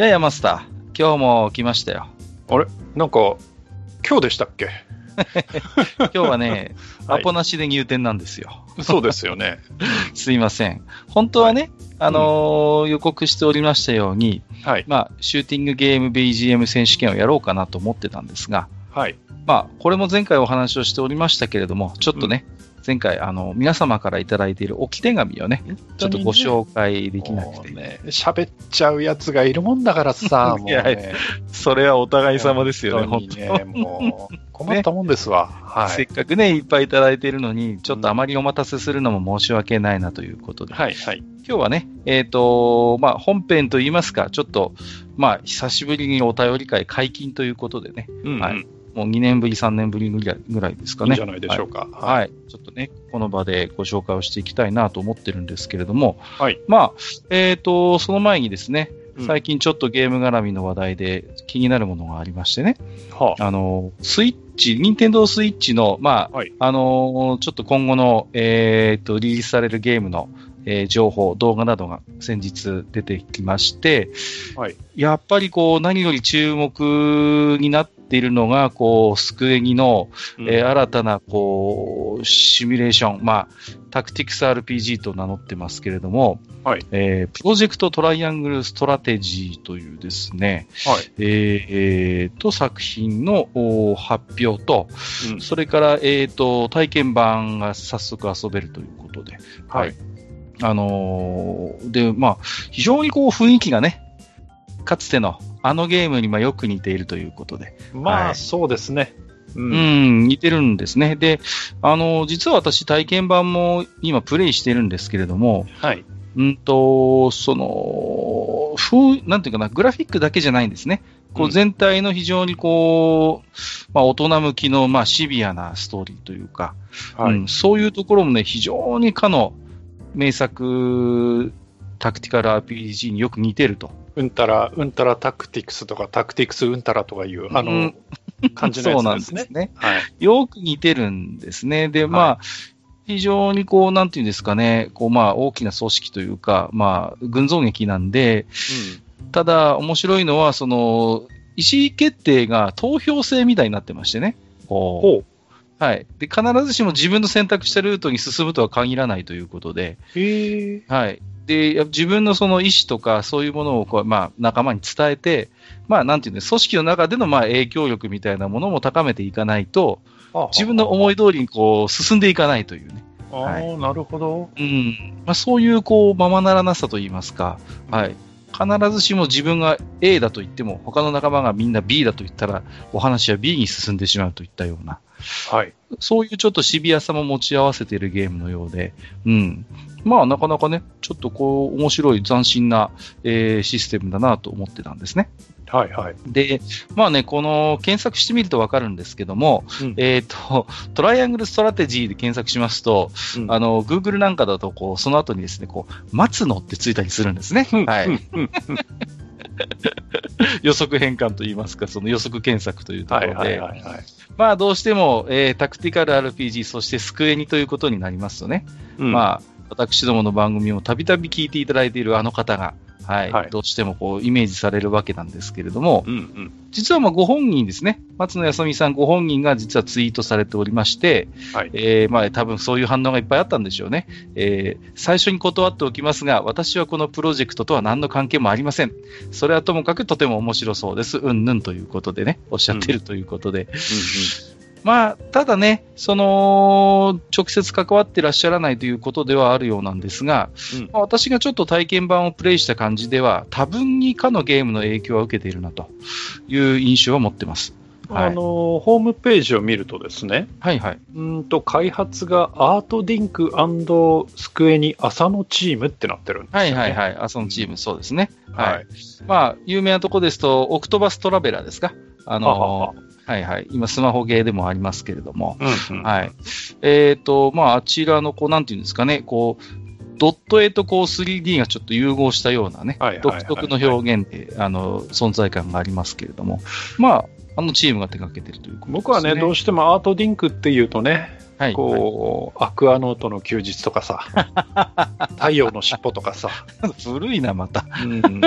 ややマスター、今日も来ましたよ。あれ？なんか、今日でしたっけ？今日はね、はいアポなしで入店なんですよ。そうですよね。すいません。本当はね、あのー予告しておりましたように、はい。まあ、シューティングゲーム BGM 選手権をやろうかなと思ってたんですが、はい。まあ、これも前回お話をしておりましたけれども、ちょっとね、前回、あの、皆様からいただいている置き手紙をね、ちょっとご紹介できなくて、ね、喋っちゃうやつがいるもんだからさ、もういやね。それはお互い様ですよね、本当にね、もう、困ったもんですわ。はい。せっかくね、いっぱいいただいているのに、ちょっとあまりお待たせするのも申し訳ないなということで、はい、はい。今日はね、えっ、と、まあ、本編といいますか、ちょっと、まあ、久しぶりにお便り会解禁ということでね、うん、うん。はいもう2年ぶり、3年ぶりぐらいぐらいですかね。いいんじゃないでしょうか。はい。はい。ちょっとね、この場でご紹介をしていきたいなと思ってるんですけれども、はい。まあ、えっ、と、その前にですね、うん最近ちょっとゲーム絡みの話題で気になるものがありましてね、はあ。あの、スイッチ、任天堂スイッチの、まあ、はいあの、ちょっと今後の、えっ、と、リリースされるゲームの、えー情報、動画などが先日出てきまして、はい。やっぱりこう、何より注目になっているのが、こう、スクエニの、えー新たな、こう、シミュレーション、まあ、タクティクス RPG と名乗ってますけれども、はいえープロジェクトトライアングルストラテジーというですね、はい。えーえーと、作品のお発表と、うんそれから、えーと、体験版が早速遊べるということで、はい。あのーで、まあ、非常にこう雰囲気がね、かつてのあのゲームにまあよく似ているということで、まあ、はいそうですね。う。うんん、似てるんですね。で、あのー実は私体験版も今プレイしてるんですけれども、はい。うんと、その、風、なんていうかな、グラフィックだけじゃないんですね。こううん全体の非常にこう、まあ大人向きの、まあシビアなストーリーというか、はい。うんそういうところもね、非常にかの名作タクティカル RPG によく似てると。うんたら、うんたらタクティクスとか、タクティクスうんたらとかいう、あの、うん感じのそうなやつでね。んですすね。はい。よく似てるんですね。で、まあ、非常にこう、なんていうんですかね、こう、まあ、大きな組織というか、まあ、群像劇なんで、ただ、面白いのは、その、意思決定が投票制みたいになってましてね。う。うはい。で、必ずしも自分の選択したルートに進むとは限らないということで、へえ。はい。で、自分のその意思とか、そういうものをこう、まあ、仲間に伝えて、まあ、なんていうんです組織の中での、まあ、影響力みたいなものも高めていかないと、自分の思い通りにこう、進んでいかないというね。ああ、はいなるほど。うん。まあ、そういう、こう、ままならなさといいますか、はい。必ずしも自分が A だと言っても、他の仲間がみんな B だと言ったら、お話は B に進んでしまうといったような、はい。そういうちょっとシビアさも持ち合わせているゲームのようで、うん。まあ、なかなかね、ちょっとこう、面白い斬新な、えーシステムだなと思ってたんですね。はい、はい。で、まあね、この検索してみるとわかるんですけども、うんえっ、と、トライアングルストラテジーで検索しますと、うんあの、Google なんかだと、こう、その後にですね、こう、松野ってついたりするんですね。はい。予測変換といいますか、その予測検索というところで、はい、はい、はい。はい。まあ、どうしても、えータクティカル RPG、そしてスクエニということになりますとね、うん。まあ、私どもの番組をたびたび聞いていただいているあの方が、はい、はいどうしてもこう、イメージされるわけなんですけれども、うん、うん。実はまあご本人ですね、松野康美さんご本人が実はツイートされておりまして、はい。えーまあ多分そういう反応がいっぱいあったんでしょうね。えー最初に断っておきますが、私はこのプロジェクトとは何の関係もありません。それはともかくとても面白そうです。うんぬんということでね、おっしゃっているということで。まあ、ただね、その、直接関わってらっしゃらないということではあるようなんですが、うんまあ私がちょっと体験版をプレイした感じでは、多分にかのゲームの影響は受けているなという印象は持ってます。はいあのホームページを見るとですね、はいはい。うんと開発がアートディンクスクエニ浅野チームってなってるんですよ、はね。いはいはい。あ、そのチーム、そうですね。は。はいまあ、有名なとこですと、オクトバストラベラーですかあはははの、はいはい。今、スマホゲーでもありますけれども。うんうんはい。えっ、と、まあ、あちらの、こう、なんていうんですかね、こう、ドット絵とこう 3D がちょっと融合したようなね、はいはいはい独特の表現で、あの、存在感がありますけれども、まあ、あのチームが手掛けてるというね。僕はね、どうしてもアートディンクっていうとね、はい、こう、アクアノートの休日とかさ、太陽の尻尾とかさ、古いな、また。うん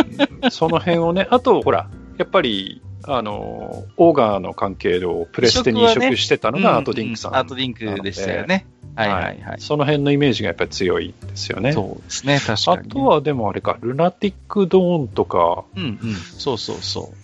その辺をね、あと、ほら、やっぱり、あの、オーガーの関係をプレステに移移植してたのがアートディンクさん。ううアートディンクでしたよね。はいはいはい。その辺のイメージがやっぱり強いですよね。そうですね、確かに、ね。あとはでもあれか、ルナティックドーンとか、うんうん、そうそうそう。うん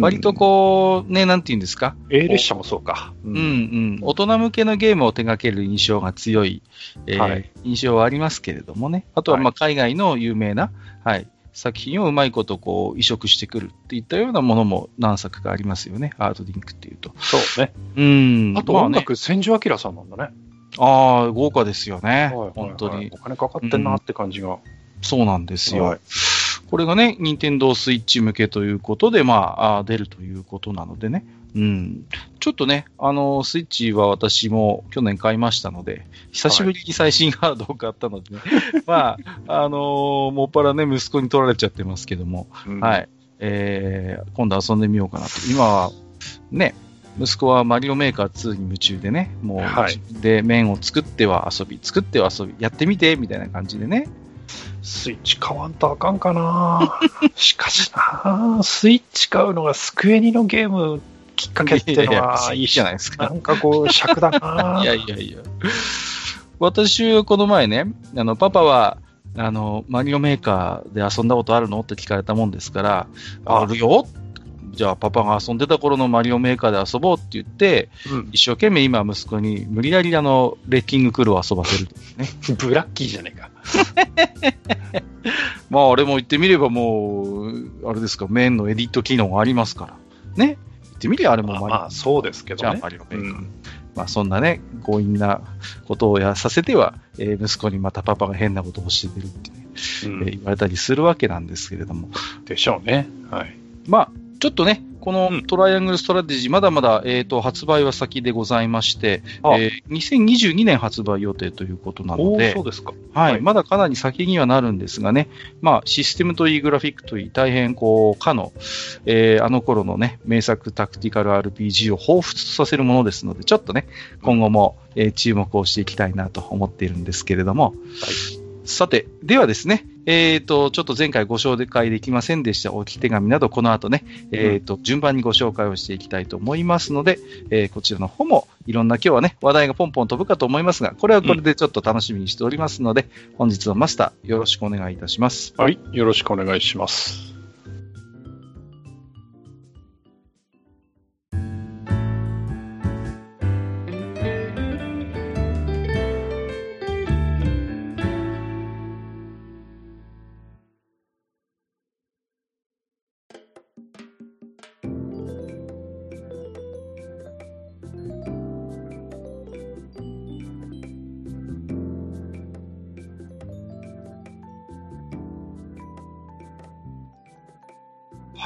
割とこう、ね、なんていうんですか？A 列車もそうか。ううんうん。大人向けのゲームを手掛ける印象が強い、えーはい印象はありますけれどもね。あとは、まあ、海外の有名な、はい、作品をうまいことこう移植してくるっていったようなものも何作かありますよね。アートディンクっていうと。そうね。うん。あとまね、音楽、千住明さんなんだね。ああ、豪華ですよね。はいはいはい本当にお。金かかってんなって感じが。そうなんですよ。はいこれがね、任天堂スイッチ向けということで、まあ、出るということなのでね。うん。ちょっとね、あの、スイッチは私も去年買いましたので、久しぶりに最新ハードを買ったのでね。まあ、あのーもっぱらね、息子に取られちゃってますけども、うんはい。えー、今度遊んでみようかなと。今は、ね、息子はマリオメーカー2に夢中でね、もう、はいで面を作っては遊び、作っては遊び、やってみて、みたいな感じでね。スイッチ買わんとあかんかなしかしなスイッチ買うのがスクエニのゲームきっかけっていうのはいいじゃないですかな。んかこう、尺だな いやいやいや。私はこの前ね、あの、パパは、あの、マリオメーカーで遊んだことあるのって聞かれたもんですから、ああるよじゃあパパが遊んでた頃のマリオメーカーで遊ぼうって言って、うん一生懸命今息子に無理やりあの、レッキングクルーを遊ばせるね。ブラッキーじゃねえか。まあ、あれも言ってみればもう、あれですか、メインのエディット機能がありますから。ね。言ってみりゃあれもマリオ。まあまあ、そうですけどね。マリオメーカー。うんまあ、そんなね、強引なことをやさせては、えー息子にまたパパが変なことを教えてるって、ねうんえー言われたりするわけなんですけれども、でしょうね。はい。まあ、ちょっとね、このうん。トライアングルストラテジー、まだまだ、えー、と発売は先でございまして、あ。えー2022年発売予定ということなのおでー、そうですか。はい。はい。まだかなり先にはなるんですがね、まあ、システムといい、グラフィックといい、大変こう、かの、えーあの頃のね、名作タクティカル RPG を彷彿とさせるものですので、ちょっとね、今後も、えー注目をしていきたいなと思っているんですけれども、さて、ではですね、えっ、と、ちょっと前回ご紹介できませんでした置き手紙など、この後ね、えっ、と、順番にご紹介をしていきたいと思いますので、えーこちらの方もいろんな今日はね、話題がポンポン飛ぶかと思いますが、これはこれでちょっと楽しみにしておりますので、本日のマスター、よろしくお願いいたします。はい。よろしくお願いします。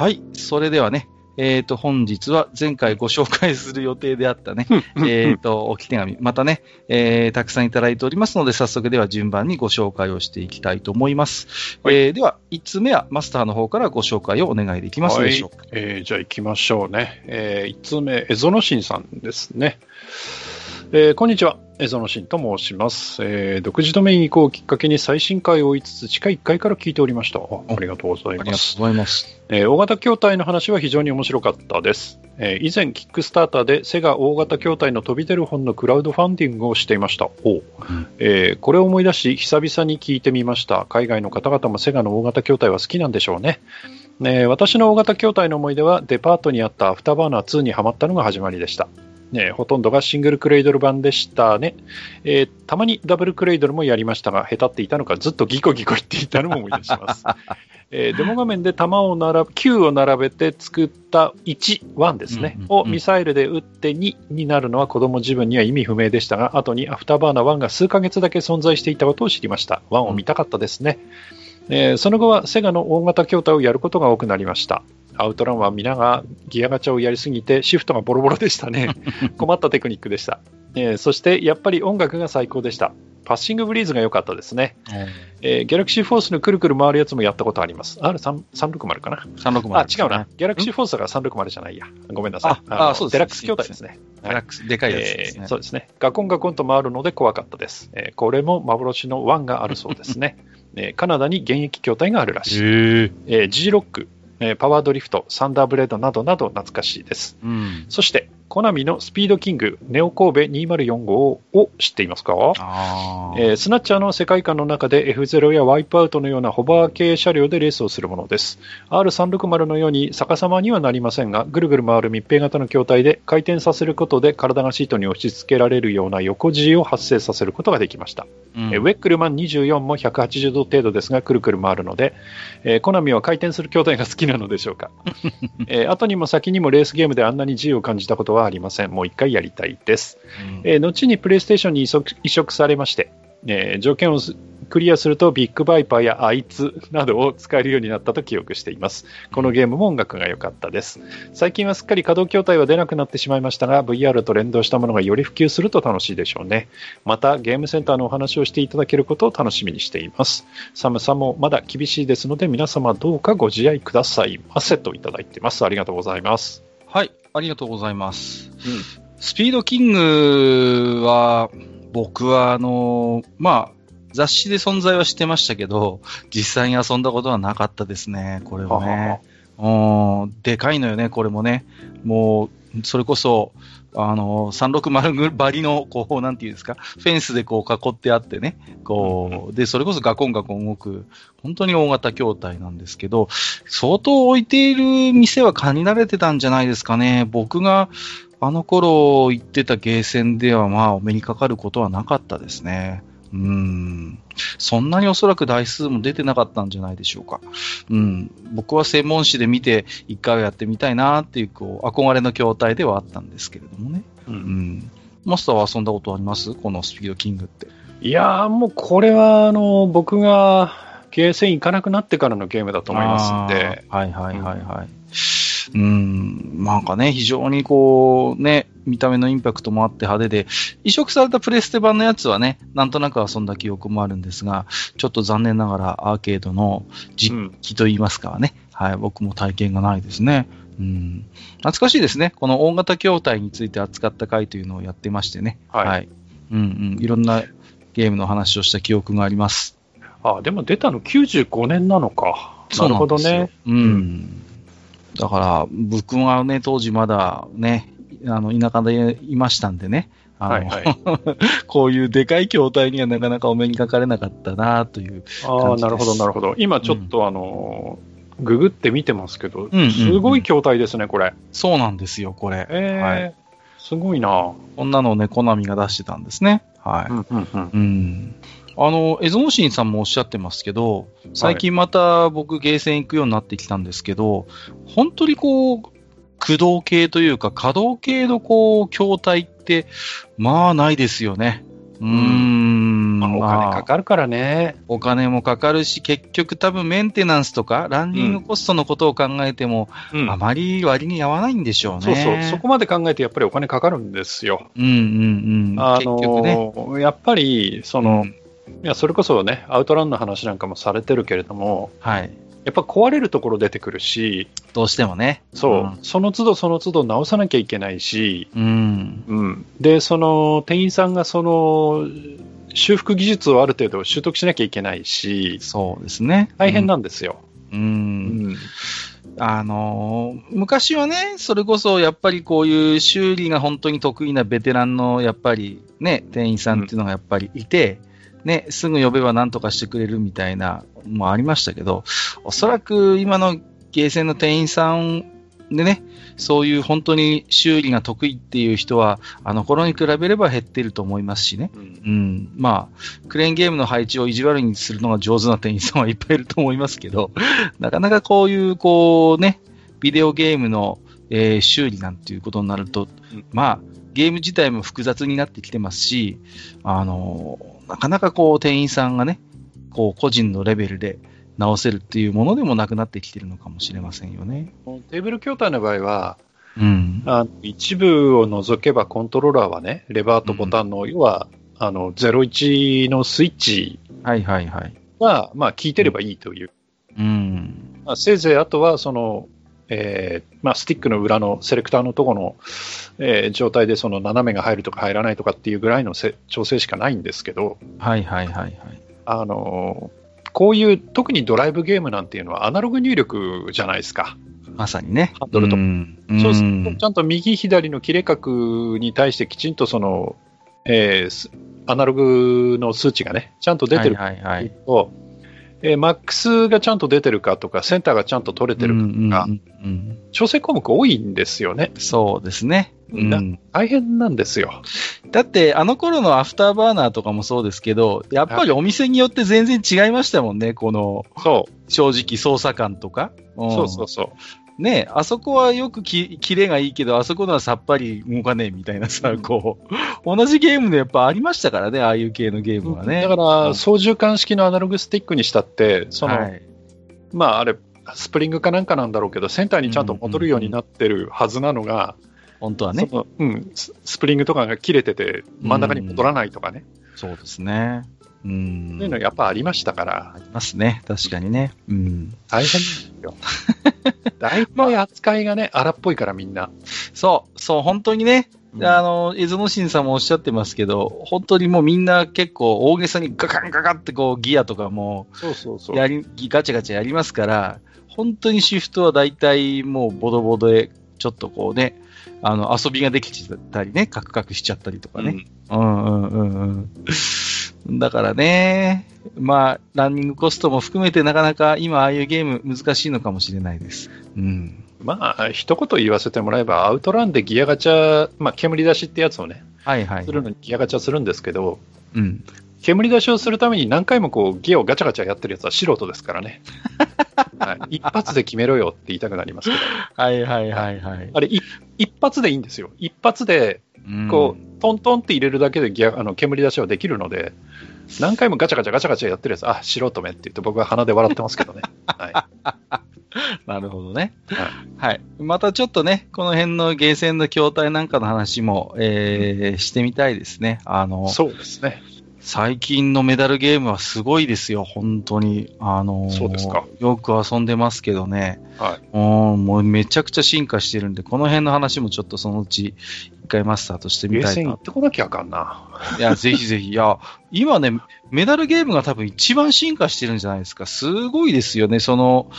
はい、それではね、えっ、と、本日は前回ご紹介する予定であったね、えっと、置き手紙、またね、えーたくさんいただいておりますので、早速では順番にご紹介をしていきたいと思います。はいえーでは、1つ目はマスターの方からご紹介をお願いできますでしょうか。はいえーじゃあ行きましょうね。え1つ目、エゾノシンさんですね。えーこんにちは。エゾノシンと申します、えー独自ドメイン移行をきっかけに最新回を追いつつ、地下1階から聞いておりました。あありがとうございありがとうます。ございます。えー大型筐体の話は非常に面白かったです。えー以前、キックスターターでセガ大型筐体の飛び出る本のクラウドファンディングをしていました。おうえーこれを思い出し、久々に聞いてみました。海外の方々もセガの大型筐体は好きなんでしょうね。ね私の大型筐体の思い出はデパートにあったアフターバーナー2にハマったのが始まりでした。ね、ほとんどがシングルクレイドル版でしたね、えー、たまにダブルクレイドルもやりましたが、下手っていたのかずっとギコギコ言っていたのも思い出します。えー、デモ画面で弾を並べ、9を並べて作った1、1ですね、うんうんうん、をミサイルで撃って2になるのは子供時分には意味不明でしたが、後にアフターバーナー1が数ヶ月だけ存在していたことを知りました。1を見たかったですね。えー、その後はセガの大型筐体をやることが多くなりました。アウトランは皆がギアガチャをやりすぎてシフトがボロボロでしたね。困ったテクニックでした。えー、そしてやっぱり音楽が最高でした。パッシングブリーズが良かったですね。えー、ギャラクシーフォースのくるくる回るやつもやったことあります。R360 かな ?360。あ、違うな？ギャラクシーフォースが360じゃないや。ごめんなさい。ああ、そうです。デラックス筐体ですね。デラックス、でかいやつですね、そうですね。ガコンガコンと回るので怖かったです。えー、これも幻の1があるそうですね。えー、カナダに現役筐体があるらしい。えー、G ロック、えー、パワードリフト、サンダーブレードなどなど懐かしいです。うん、そして、コナミのスピードキング、ネオ神戸2045を知っていますか、えー、スナッチャーの世界観の中で F0 やワイプアウトのようなホバー系車両でレースをするものです。R360 のように逆さまにはなりませんが、ぐるぐる回る密閉型の筐体で回転させることで体がシートに押し付けられるような横 G を発生させることができました。うん、えウェックルマン24も180度程度ですが、くるくる回るので、えー、コナミは回転する筐体が好きなのでしょうか？えー、後にも先にもレースゲームであんなに G を感じたことははありません。もう一回やりたいです。うん、えー、後にプレイステーションに移植されまして、えー、条件をクリアするとビッグバイパーやあいつなどを使えるようになったと記憶しています。このゲームも音楽が良かったです。最近はすっかり稼働筐体は出なくなってしまいましたが、VR と連動したものがより普及すると楽しいでしょうね。また、ゲームセンターのお話をしていただけることを楽しみにしています。寒さもまだ厳しいですので、皆様どうかご自愛くださいませといただいてます。ありがとうございます。はい、ありがとうございます。うん、スピードキングは、僕は、あの、まあ、雑誌で存在はしてましたけど、実際に遊んだことはなかったですね、これはね。はでかいのよね、これもね。もう、それこそ、あの、360バリの、こう、なんていうんですか、フェンスでこう囲ってあってね、こう、で、それこそガコンガコン動く、本当に大型筐体なんですけど、相当置いている店は限られてたんじゃないですかね。僕が、あの頃行ってたゲーセンでは、まあ、お目にかかることはなかったですね。うん。そんなにおそらく台数も出てなかったんじゃないでしょうか。うん。僕は専門誌で見て、一回はやってみたいなっていう、こう、憧れの筐体ではあったんですけれどもね。うん。うん、マスターは遊んだことあります？このスピードキングって。いやー、もうこれは、あの、僕がゲーセン行かなくなってからのゲームだと思いますんで。はいはいはいはい。うんうん、なんかね、非常にこう、ね、見た目のインパクトもあって派手で、移植されたプレステ版のやつはね、なんとなく遊んだ記憶もあるんですが、ちょっと残念ながらアーケードの実機といいますかね、うん、はい、僕も体験がないですね。うん、懐かしいですね。この大型筐体について扱った回というのをやってましてね。はい。はい、うんうん。いろんなゲームの話をした記憶があります。あ、でも出たの95年なのか。なるほどね。うん。だから、僕はね、当時まだね、あの、田舎でいましたんでね、あの、はいはい、こういうでかい筐体にはなかなかお目にかかれなかったなというああ、なるほど、なるほど。今ちょっと、うん、あの、ググって見てますけど、うんうんうん、すごい筐体ですね、これ。そうなんですよ、これ。えー、はい、すごいなこんなのをね、コナミが出してたんですね。はい。うん、うんうん、あの、エゾノシンさんもおっしゃってますけど、最近また僕ゲーセン行くようになってきたんですけど、本当にこう、駆動系というか、稼働系のこう、筐体って、まあないですよね。うーん。まあ、お金かかるからね、お金もかかるし、結局多分メンテナンスとか、ランニングコストのことを考えても、うん、あまり割に合わないんでしょうね。そうそう。そこまで考えてやっぱりお金かかるんですよ。うんうんうん。あのー、ね、やっぱり、その、うんいや、それこそね、アウトランの話なんかもされてるけれども、はい。やっぱ壊れるところ出てくるし、どうしてもね。そう、うん、その都度その都度直さなきゃいけないし、うん。うん。で、その、店員さんがその、修復技術をある程度習得しなきゃいけないし、そうですね。大変なんですよ。うん。うん、あのー、昔はね、それこそやっぱりこういう修理が本当に得意なベテランのやっぱりね、店員さんっていうのがやっぱりいて、うんね、すぐ呼べば何とかしてくれるみたいなもありましたけど、おそらく今のゲーセンの店員さんでね、そういう本当に修理が得意っていう人は、あの頃に比べれば減ってると思いますしね。うんうん。まあ、クレーンゲームの配置を意地悪にするのが上手な店員さんはいっぱいいると思いますけど、なかなかこういう、こうね、ビデオゲームの、えー修理なんていうことになると、うんまあ、ゲーム自体も複雑になってきてますし、あのーなかなかこう、店員さんがね、こう、個人のレベルで直せるっていうものでもなくなってきてるのかもしれませんよね。テーブル筐体の場合は、うん。あ一部を除けばコントローラーはね、レバーとボタンの、要は、あの、01のスイッチはいはいはい。が、まあ、効いてればいいという。うん。まあ、せいぜいあとは、その、えーまあ、スティックの裏のセレクターのところの、えー状態でその斜めが入るとか入らないとかっていうぐらいのせ調整しかないんですけど、はいはいはいはい。あのーこういう特にドライブゲームなんていうのはアナログ入力じゃないですか。まさにね。ハンドルとそうすると、ちゃんと右左の切れ角に対してきちんとその、えーすアナログの数値がね、ちゃんと出てるはいはいはい。と、えーマックスがちゃんと出てるかとか、センターがちゃんと取れてるかとか、調整項目多いんですよね。そうですね。うな、ん、大変なんですよ。だって、あの頃のアフターバーナーとかもそうですけど、やっぱりお店によって全然違いましたもんね、この、そう、正直操作感とか。んそうそうそう。ねあそこはよくき、キレがいいけど、あそこのはさっぱり動かねえみたいなさ、こう、同じゲームでやっぱありましたからね、ああいう系のゲームはね。だから、操縦桿式のアナログスティックにしたって、その、はい、まあ、あれ、スプリングかなんかなんだろうけど、センターにちゃんと戻るようになってるはずなのが、本当はね。うん、ススプリングとかが切れてて、真ん中に戻らないとかね、そうですね。うん。そういうのやっぱありましたからあ、りますね。確かにね。うん。大変ですよ。大体扱いがね、荒っぽいからみんな。そう、そう、本当にね、うんあの、江園新さんもおっしゃってますけど、本当にもうみんな結構大げさにガカンガカンってこうギアとかもそうそうそう。やり、ガチャガチャやりますから、本当にシフトは大体もうボドボドで、ちょっとこうね、あの、遊びができちゃったりね、カクカクしちゃったりとかね。うんうんうんうん。だからね、まあ、ランニングコストも含めてなかなか今ああいうゲーム難しいのかもしれないです。うん。まあ、一言言わせてもらえば、アウトランでギアガチャ、まあ、煙出しってやつをね、はいはい。するのにギアガチャするんですけど、うん。煙出しをするために何回もこうギアをガチャガチャやってるやつは素人ですからね。はい、一発で決めろよって言いたくなりますけど、はいはいはいはい。あれ、い一発でいいんですよ。一発で、こう、トントンって入れるだけでギアあの煙出しはできるので、何回もガチャガチャガチャガチャやってるやつ、あ、素人目って言って僕は鼻で笑ってますけどね。はい。なるほどね。ははい。またちょっとね、この辺のゲーセンの筐体なんかの話も、えー、してみたいですね。あの、そうですね。最近のメダルゲームはすごいですよ、本当に。あのーそうですかよく遊んでますけどね。はい。うんもうめちゃくちゃ進化してるんで、この辺の話もちょっとそのうち一回マスターとしてみたいな行ってこなきゃあかんな。いや、ぜひぜひ。いや、今ね、メダルゲームが多分一番進化してるんじゃないですか。すごいですよね。その、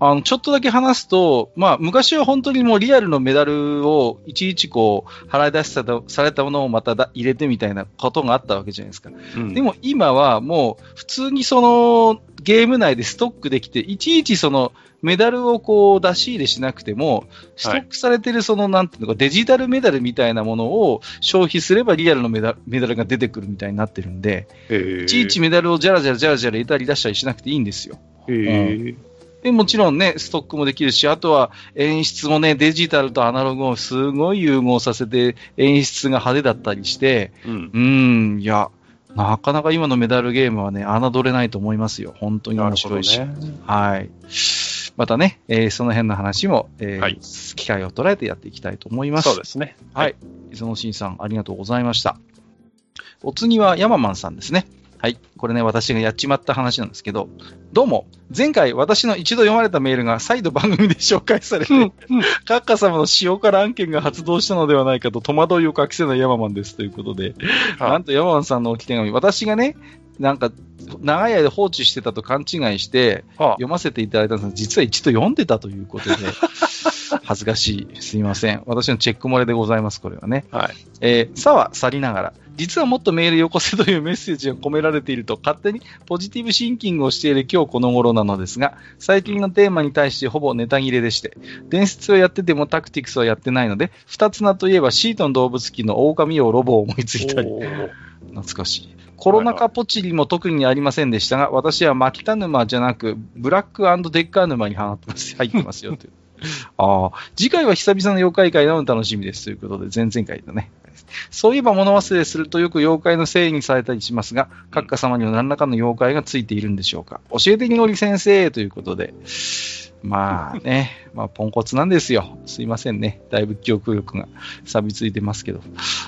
あの、ちょっとだけ話すと、まあ、昔は本当にもうリアルのメダルをいちいちこう、払い出しされたものをまただ入れてみたいなことがあったわけじゃないですか。うん。でも今はもう、普通にその、ゲーム内でストックできて、いちいちその、メダルをこう出し入れしなくても、ストックされてるその、なんていうのか、デジタルメダルみたいなものを消費すればリアルのメダルメダルが出てくるみたいになってるんで、えー。いちいちメダルをジャラジャラジャラジャラ入れたり出したりしなくていいんですよ。えーで、もちろんね、ストックもできるし、あとは演出もね、デジタルとアナログをすごい融合させて、演出が派手だったりして、うんうーん、いや、なかなか今のメダルゲームはね、侮れないと思いますよ。本当に面白いし。ねはい。またね、えーその辺の話も、えーはい機会を捉えてやっていきたいと思います。そうですね。はい。磯野慎さん、ありがとうございました。お次はヤママンさんですね。はい。これね、私がやっちまった話なんですけど、どうも、前回私の一度読まれたメールが再度番組で紹介されて、カッカ様の塩辛案件が発動したのではないかと戸惑いを隠せないヤママンですということで、はなんとヤママンさんの置き手紙、私がね、なんか、長い間放置してたと勘違いして、は読ませていただいたんですが、実は一度読んでたということで、恥ずかしい。すいません。私のチェック漏れでございます、これはね。はい。えー、さは去りながら、実はもっとメールよこせというメッセージが込められていると勝手にポジティブシンキングをしている今日この頃なのですが、最近のテーマに対してほぼネタ切れでして、伝説をやっててもタクティクスはやってないので、二つ名といえばシートン動物記の狼王ロボを思いついたり、懐かしい。コロナ禍ポチリも特にありませんでしたが、私はマキタ沼じゃなく、ブラックデッカー沼に入ってますよという。ああ、次回は久々の妖怪会なの楽しみですということで、前々回だね。そういえば物忘れするとよく妖怪のせいにされたりしますが、閣下様には何らかの妖怪がついているんでしょうか。教えてにごり先生ということで。まあね、まあポンコツなんですよ。すいませんね。だいぶ記憶力が錆びついてますけど。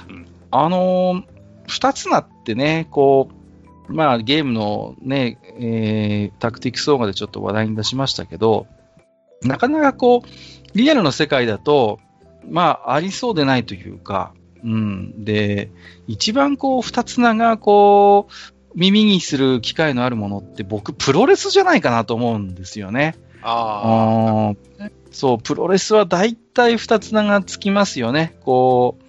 うんあのー二つなってね、こう、まあゲームのね、えータクティクス動画でちょっと話題に出しましたけど、なかなかこう、リアルの世界だと、まあありそうでないというか、うん。で、一番こう、二つ名がこう、耳にする機会のあるものって僕、プロレスじゃないかなと思うんですよね。ああーそう、プロレスは大体二つ名がつきますよね。こう、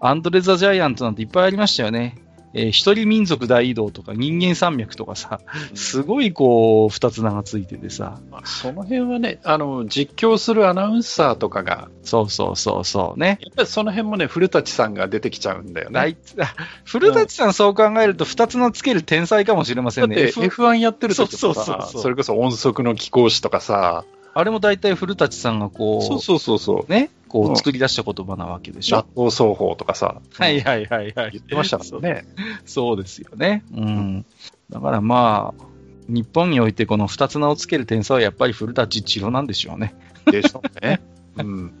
アンドレ・ザ・ジャイアントなんていっぱいありましたよね。えー一人民族大移動とか人間山脈とかさ、あ、すごいこう、二つ名がついててさ、まあその辺はね、あの、実況するアナウンサーとかが、そうそうそうそうね。やっぱりその辺もね、古舘さんが出てきちゃうんだよね。古舘さんそう考えると二つ名つける天才かもしれませんね。だって F- F1 やってる時そうとかそうそうそうそれこそ音速の貴公子とかさ、あれも大体古舘さんがこう、そうそうそうそう、ね、こう作り出した言葉なわけでしょ。納豆奏法とかさ、はいはいはいはい。言ってましたからね。そうですよね。うん。だからまあ、日本においてこの二つ名をつける天才はやっぱり古舘一郎なんでしょうね。でしょうね。うん。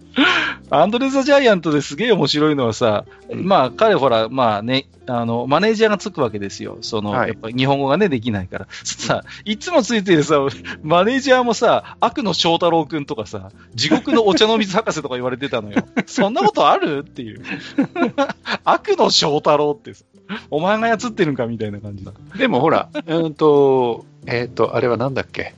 アンドレ・ザ・ジャイアントですげえ面白いのはさ、うんまあ彼ほら、まあね、あの、マネージャーがつくわけですよ。その、はいやっぱり日本語がね、できないから。さ、いつもついてるさ、マネージャーもさ、悪の翔太郎くんとかさ、地獄のお茶の水博士とか言われてたのよ。そんなことある？っていう。悪の翔太郎ってさ、お前が操ってるんか？みたいな感じだ。でもほら、うんと、えっ、と、あれはなんだっけ、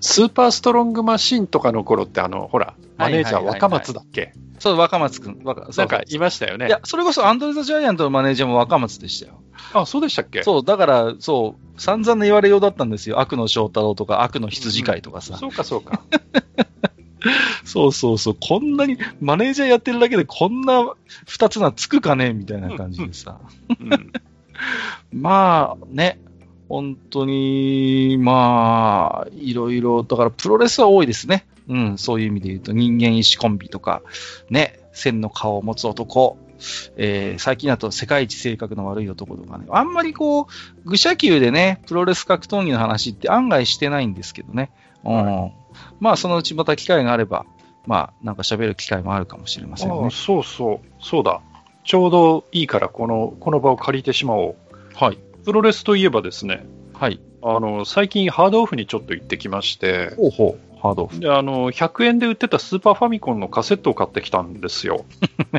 スーパーストロングマシンとかの頃って、あの、ほら、マネージャーはいはいはいはい若松だっけ、そう、若松くん。若そうそうんなかいましたよね。いや、それこそアンドレ・ザ・ジャイアントのマネージャーも若松でしたよ。あ、そうでしたっけ？そう、だから、そう、散々な言われようだったんですよ。悪の翔太郎とか、悪の羊飼いとかさ。そうか、そうか。そうそうそう、こんなに、マネージャーやってるだけでこんな二つなつくかね？みたいな感じでさ。うん、まあ、ね。本当に、まあ、いろいろ、だからプロレスは多いですね。うん、そういう意味で言うと、人間石コンビとか、ね、千の顔を持つ男、えー最近だと世界一性格の悪い男とかね、あんまりこう、愚者級でね、プロレス格闘技の話って案外してないんですけどね。うん。まあ、そのうちまた機会があれば、まあ、なんか喋る機会もあるかもしれませんねあ。そうそう、そうだ。ちょうどいいから、この、この場を借りてしまおう。はい。プロレスといえばですね、はい。あの、最近ハードオフにちょっと行ってきまして、ほうほう。ハードオフ。で、あの、100円で売ってたスーパーファミコンのカセットを買ってきたんですよ。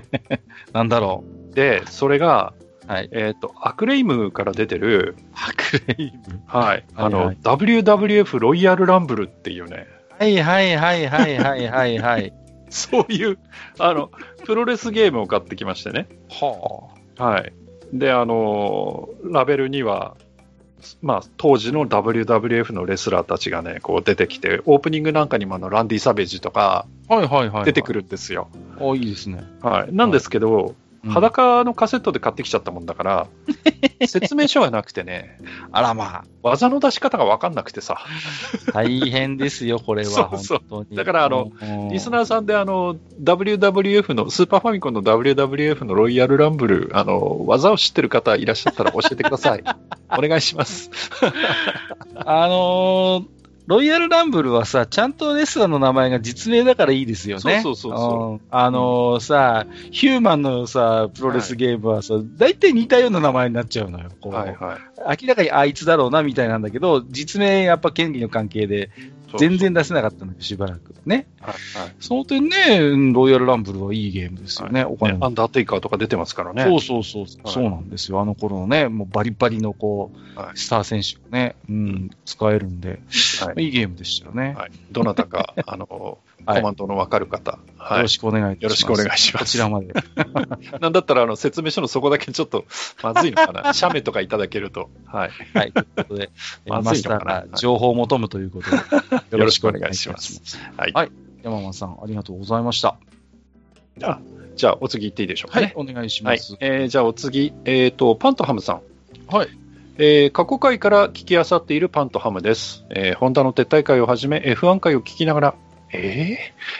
なんだろで、それが、う。はい。えっ、と、アクレイムから出てる、ハクレイム。はい、あの、はいはい WWF ロイヤルランブルっていうね、はいはいはいはいはいはいはい。そういう、あの、プロレスゲームを買ってきましてね。ははい。で、あの、ラベルには、まあ、当時の WWF のレスラーたちがね、こう出てきて、オープニングなんかにもあのランディ・サベージとかあ。はいはいはい。出てくる。るんですよ。あ、いいですね。はい。なんですけど、うん裸のカセットで買ってきちゃったもんだから、説明書がなくてね、あらま技の出し方が分かんなくてさ、あ、大変ですよ、これは。そうそう本当にだからあの、うんリスナーさんであの、WWF の、スーパーファミコンの WWF のロイヤルランブル、あの、技を知ってる方いらっしゃったら教えてください。お願いします。あのーロイヤルランブルはさ、ちゃんとレスラーの名前が実名だからいいですよね。そうそうそうそううんあのーさ、ヒューマンのさ、プロレスゲームはさ、大体似たような名前になっちゃうのよ。こうはいはい。明らかにあいつだろうなみたいなんだけど、実名やっぱ権利の関係で全然出せなかったんだけど、しばらく。ね。はいはいその点ね、うんロイヤルランブルはいいゲームですよね、お金もねアンダーテイカーとか出てますからね。そうそうそう、はいそうなんですよ。あの頃のね、もうバリバリのこう、はいスター選手がね、うん、使えるんで、はいいいゲームでしたよね。はい、どなたか、あの、コマンドのわかる方、はい、よろしくお願いします。よろしくお願いします。こちらまで。なんだったら、あの、説明書のそこだけちょっと、まずいのかな。写メとかいただけると。はい。はい。ということで、まずいのかなが情報を求むということで、よよろしくお願いします。はい。はい山間さん、ありがとうございました。あじゃあ、お次行っていいでしょうかね。はい、お願いしはいます。。えーじゃあ、お次、えっ、と、パンとハムさん。はい。えー過去回から聞き漁っているパンとハムです。えーホンダの撤退会をはじめ、F1 回を聞きながら、えー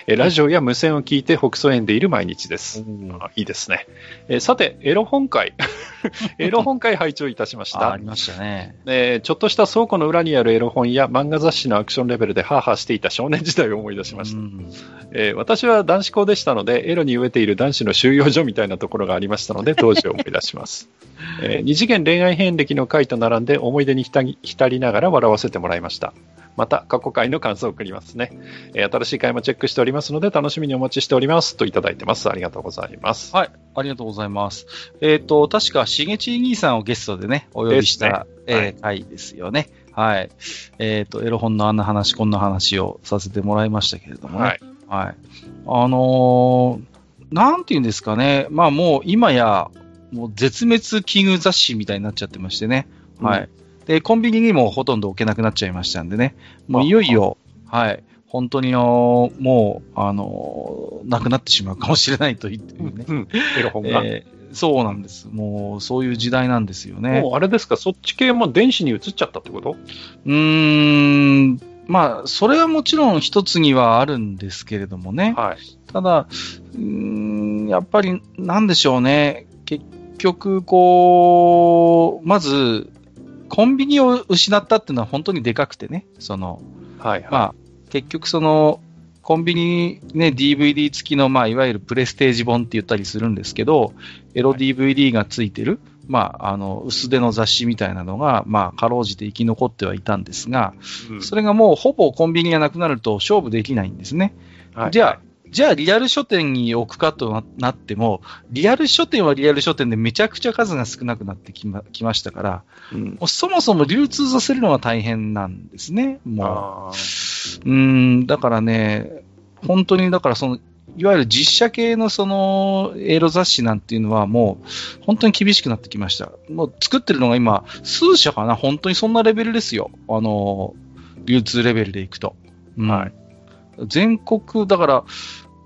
えーラジオや無線を聞いて北総園でいる毎日です。あいいですね。えーさて、エロ本会。エロ本会拝聴いたしましたああ。りましたね。えーちょっとした倉庫の裏にあるエロ本や漫画雑誌のアクションレベルでハーハーしていた少年時代を思い出しました。うんえー私は男子校でしたので、エロに飢えている男子の収容所みたいなところがありましたので、当時を思い出します。えー二次元恋愛遍歴の回と並んで思い出に浸りながら笑わせてもらいました。また、過去回の感想を送りますね、えー新しい回もチェックしておりますので、楽しみにお待ちしております。といただいてます。ありがとうございます。はい、ありがとうございます。えっ、と、確か、しげち兄さんをゲストでね、お呼びした、ねはいえー回ですよね。はい。えっ、と、エロ本のあんな話、こんな話をさせてもらいましたけれどもね。はい。はい。あのーなんていうんですかね。まあもう今や、もう絶滅危惧雑誌みたいになっちゃってましてね。はい。で、コンビニにもほとんど置けなくなっちゃいましたんでね。もういよいよ、はい。本当にあのーもう、あのーなくなってしまうかもしれないと言ってね。うん、エロ本が。えーそうなんです。もう、そういう時代なんですよね。もうあれですか、そっち系も電子に移っちゃったってこと？うーん、まあ、それはもちろん一つにはあるんですけれどもね。はい。ただ、うーん、やっぱり、なんでしょうね。結局、こう、まず、コンビニを失ったっていうのは本当にでかくてね。その、はい。まあ、結局その、コンビニね、DVD 付きの、まあ、いわゆるプレステージ本って言ったりするんですけど、エロ DVD が付いてる、まあ、あの、薄手の雑誌みたいなのが、まあ、かろうじて生き残ってはいたんですが、うんそれがもうほぼコンビニがなくなると勝負できないんですね。はいじゃあ、じゃあリアル書店に置くかとななっても、リアル書店はリアル書店でめちゃくちゃ数が少なくなってきまきましたから、うんもうそもそも流通させるのは大変なんですね。もう。うーん、だからね、本当に、だからその、いわゆる実写系のその、エロ雑誌なんていうのはもう、本当に厳しくなってきました。もう作ってるのが今、数社かな本当にそんなレベルですよ。あの、流通レベルでいくと。うんはい全国、だから、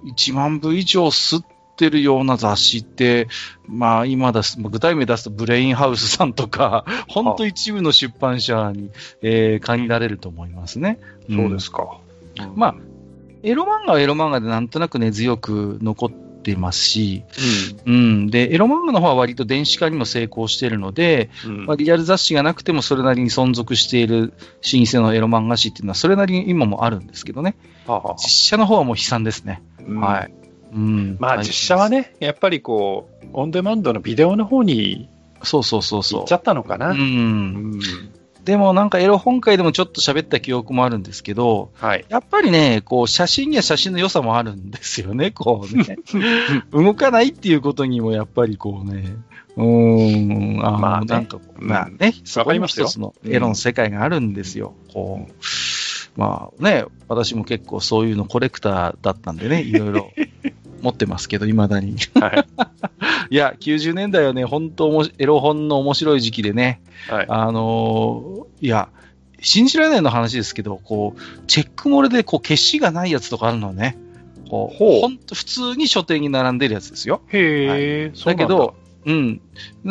1万部以上吸ってるような雑誌って、まあ今出す、具体名出すとブレインハウスさんとか、本当一部の出版社に、えー限られると思いますね。そうですか。まあ、エロ漫画はエロ漫画でなんとなく根強く残ってますし、うん。で、エロ漫画の方は割と電子化にも成功しているので、うんまあ、リアル雑誌がなくてもそれなりに存続している老舗のエロ漫画誌っていうのはそれなりに今もあるんですけどね。はあはあ実写の方はもう悲惨ですね。うんはい。うん。まあ実写はね、やっぱりこう、オンデマンドのビデオの方にそうそうそう行そっちゃったのかな。う。う。うんんでもなんかエロ本会でもちょっと喋った記憶もあるんですけど、はい。やっぱりね、こう、写真には写真の良さもあるんですよね、こうね。動かないっていうことにもやっぱりこうね、うーん、あのまあね。なんかまあね、わかりますよ。そのエロの世界があるんですよ。こう、まあね、私も結構そういうのコレクターだったんでね、いろいろ 持ってますけど、未だに。はい。いや、90年代はね、本当おもしエロ本の面白い時期でね、はい。あのーいや、信じられないの話ですけど、こう、チェック漏れで、こう、消しがないやつとかあるのね。こう、ほうほんと普通に書店に並んでるやつですよ。へえ、そうなんだけど、うん、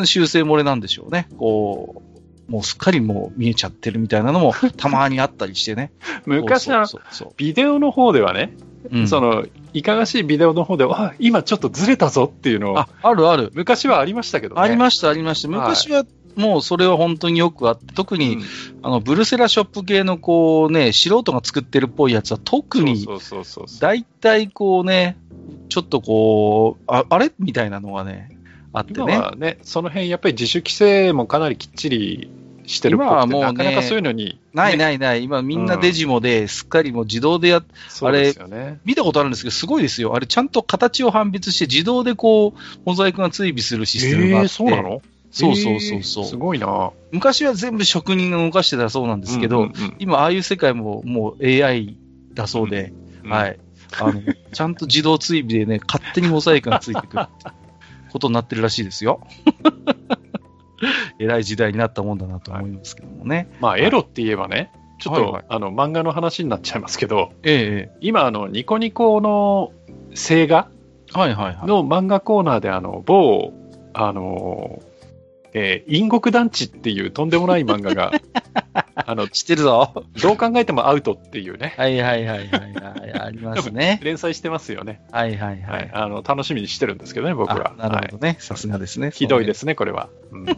修正漏れなんでしょうね。こう、もうすっかりもう見えちゃってるみたいなのもたまにあったりしてね。昔はそうそうそうビデオの方ではね、うんその、いかがしいビデオの方では、あ今ちょっとずれたぞっていうのをあ、あるある。昔はありましたけどね。ありました、ありました。昔はもうそれは本当によくあって、特に、うんあの、ブルセラショップ系のこうね、素人が作ってるっぽいやつは特に。大体こうね、ちょっとこう、ああれ？みたいなのがね、あって今ね。はね、その辺やっぱり自主規制もかなりきっちりしてるっぽくて、今はもうねなかなかそういうのに、ないい。ないない。今みんなデジモで、すっかりもう自動でやうですよね。見たことあるんですけど、すごいですよ。あれちゃんと形を判別して自動でこう、モザイクが追尾するシステムがあって。えーそうなの？そうそうそうそうえーすごいな。昔は全部職人が動かしてたそうなんですけど、うんうんうん今ああいう世界ももう AI だそうで、うんはい。あの、ちゃんと自動追尾でね、勝手にモザイクがついてくることになってるらしいですよ。偉い時代になったもんだなと思いますけどもね。まあ、エロって言えばね、ちょっと、はいはいあの漫画の話になっちゃいますけど、ええ今、あのニコニコの星画。の漫画コーナーで、あの某、あのえー、陰国団地っていうとんでもない漫画が、あの知ってるぞ。どう考えてもアウトっていうね、はいはいはいはいはい。ありますね。連載してますよね。はいはいははいい。。あの楽しみにしてるんですけどね、僕は。あなるほどはいね。さすがですね。。ひどいですすね、これは。うん はい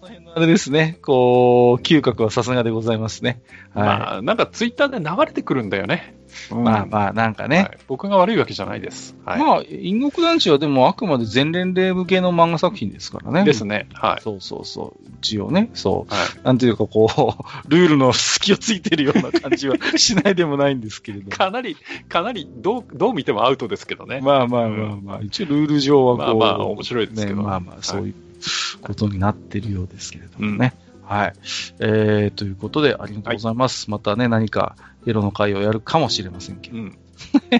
この辺のあれですね。こう、嗅覚はさすがでございますね。はまあ、なんかツイッターで流れてくるんだよね。い。まあまあ、なんかね。はい僕が悪いわけじゃないです。はい。まあ、陰国団地はでもあくまで全年齢向けの漫画作品ですからね。ですね。はい。そうそうそう。一応ね。そう。はいなんていうかこう、ルールの隙をついてるような感じはしないでもないんですけれども。かなり、かなり、どう、どう見てもアウトですけどね。まあまあまあまあ、一応ルール上はこう、まあまあ面白いですけどね、まあまあ、そういうことになってるようですけれどもね。はい。えー、ということで、ありがとうございます。またね、何かエロの会をやるかもしれませんけど。うん。エ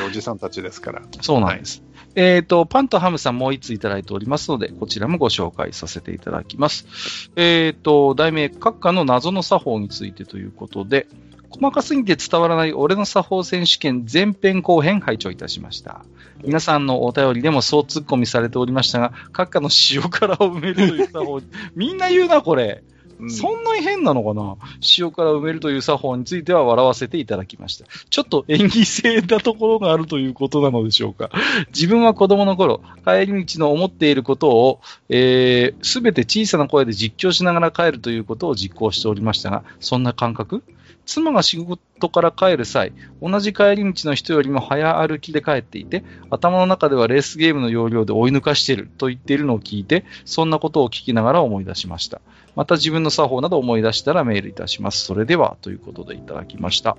ロいおじさんたちですから。そうなんです。えっ、と、パンとハムさんもう一ついただいておりますので、こちらもご紹介させていただきます。えっ、と、題名、閣下の謎の作法についてということで、細かすぎて伝わらない俺の作法選手権前編後編拝聴いたしました。皆さんのお便りでもそうツッコミされておりましたが、閣下の塩辛を埋めるという作法、みんな言うな、これ。そんなに変なのかな？塩辛を埋めるという作法については笑わせていただきました。ちょっと演技性なところがあるということなのでしょうか。自分は子供の頃、帰り道の思っていることを、えすべて小さな声で実況しながら帰るということを実行しておりましたが、そんな感覚？妻が仕事から帰る際、同じ帰り道の人よりも早歩きで帰っていて、頭の中ではレースゲームの要領で追い抜かしていると言っているのを聞いて、そんなことを聞きながら思い出しました。また自分の作法など思い出したらメールいたします。それでは、ということでいただきました。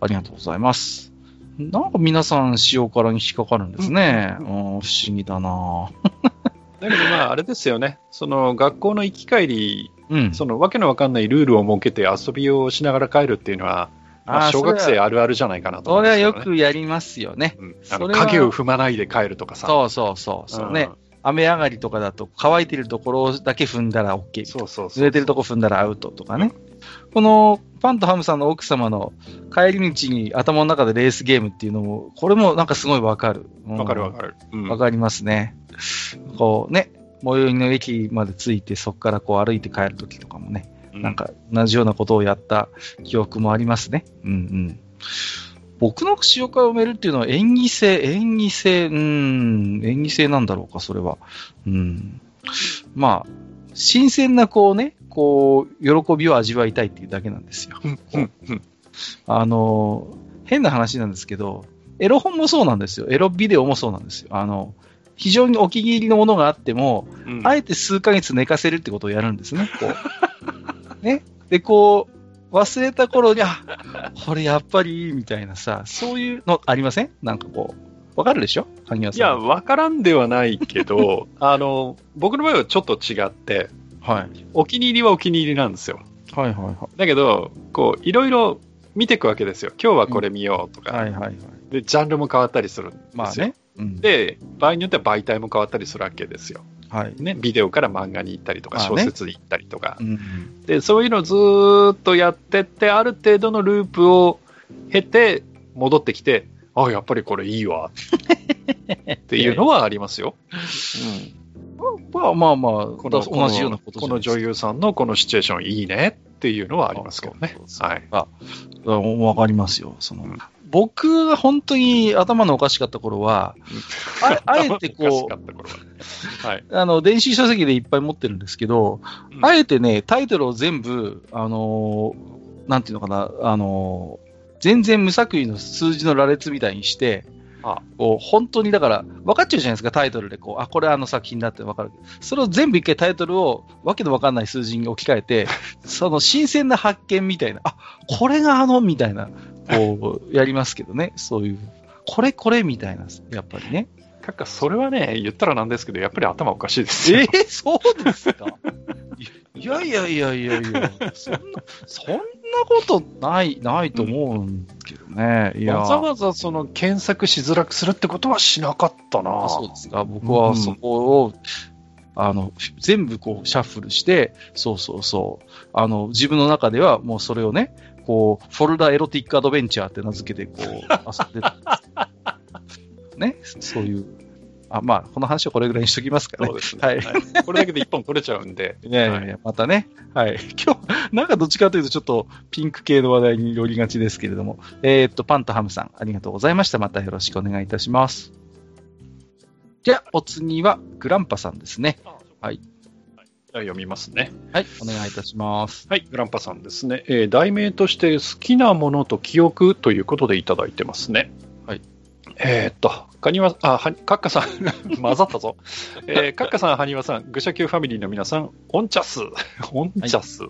ありがとうございます。なんか皆さん塩辛に引っかかるんですね。うん、不思議だな だけどまあ、あれですよね。その学校の行き帰り、うん。そのわけのわかんないルールを設けて遊びをしながら帰るっていうのは、まあ小学生あるあるじゃないかなと思それはよ、くやりますよね。うん、影を踏まないで帰るとかさ。そうそうそう。そうね。雨上がりとかだと乾いてるところだけ踏んだら OK そうそうそう。濡れてるとこ踏んだらアウトとかね。このパンとハムさんの奥様の帰り道に頭の中でレースゲームっていうのも、これもなんかすごいわかる。うんわかるわかる。うんわかりますね。こうね、最寄りの駅まで着いて、そこからこう歩いて帰るときとかもね、うなんか同じようなことをやった記憶もありますね。うんうん。僕の塩辛を埋めるっていうのは演技性、演技性、うん、演技性なんだろうか、それは。うん。まあ、新鮮なこうね、こう、喜びを味わいたいっていうだけなんですよ。あの、変な話なんですけど、エロ本もそうなんですよ。エロビデオもそうなんですよ。あの、非常にお気に入りのものがあっても、うんあえて数ヶ月寝かせるってことをやるんですね。こう。ね。で、こう、忘れた頃に、あ、これやっぱりいいみたいなさ、そういうのありません？なんかこう、わかるでしょ？いや、わからんではないけど、あの、僕の場合はちょっと違って、はい。お気に入りはお気に入りなんですよ。はいはいはだけど、こう、いろいろ見ていくわけですよ。今日はこれ見ようとい。か、はいはいはい。で、ジャンルも変わったりするんですよ。まあね。うん。で、場合によっては媒体も変わったりするわけですよ。はい。ね、ビデオから漫画に行ったりとか、小説に行ったりとかう。ん。で、そういうのをずーっとやってって、ある程度のループを経て、戻ってきて、あ、やっぱりこれいいわ。っていうのはありますよ。まあまあまあ、この同じようなことじこの女優さんのこのシチュエーションいいねっていうのはありますけどねはい。あ、わかりますよ。その、うん僕が本当に頭のおかしかった頃は、ああえてこかった頃ははい。う、あの、電子書籍でいっぱい持ってるんですけど、うんあえてね、タイトルを全部、あのーなんていうのかな、あのー全然無作為の数字の羅列みたいにして、あこう本当にだから、分かっちゃうじゃないですか、タイトルでこう、あ、これあの作品だって分かる。それを全部一回タイトルをわけの分かんない数字に置き換えて、その新鮮な発見みたいな、あ、これがあの、みたいな、こう、やりますけどね、そういう、これこれみたいな、やっぱりね。かっか、それはね、言ったらなんですけど、やっぱり頭おかしいですよ。えー、そうですか？いやいやいやいやいや、そんな、そんなことない、ないと思うんけどね。いやわざわざその検索しづらくするってことはしなかったな。あそうですか。僕はそこを、あの、全部こう、シャッフルして、そうそうそう。あの、自分の中ではもうそれをね、こう、フォルダエロティックアドベンチャーって名付けて、こう、遊んでたんです。ね、そういう。あ、まあ、この話はこれぐらいにしときますかねそう。ですね。はいこれだけで一本取れちゃうんで。いやいやいや、またね。はい。今日、なんかどっちかというとちょっとピンク系の話題に寄りがちですけれども。えーっと、パンとハムさん、ありがとうございました。またよろしくお願いいたします。じゃあ、お次は、グランパさんですね。はい。じゃあ読みますね。はい、お願いいたします。はい、グランパさんですね。えー題名として好きなものと記憶ということでいただいてますね。はい。えーっと、カニワ、あ、は、カッカさん、混ざったぞ。えー、カッカさん、ハニワさん、愚者級ファミリーの皆さん、オンチャス、オンチャス、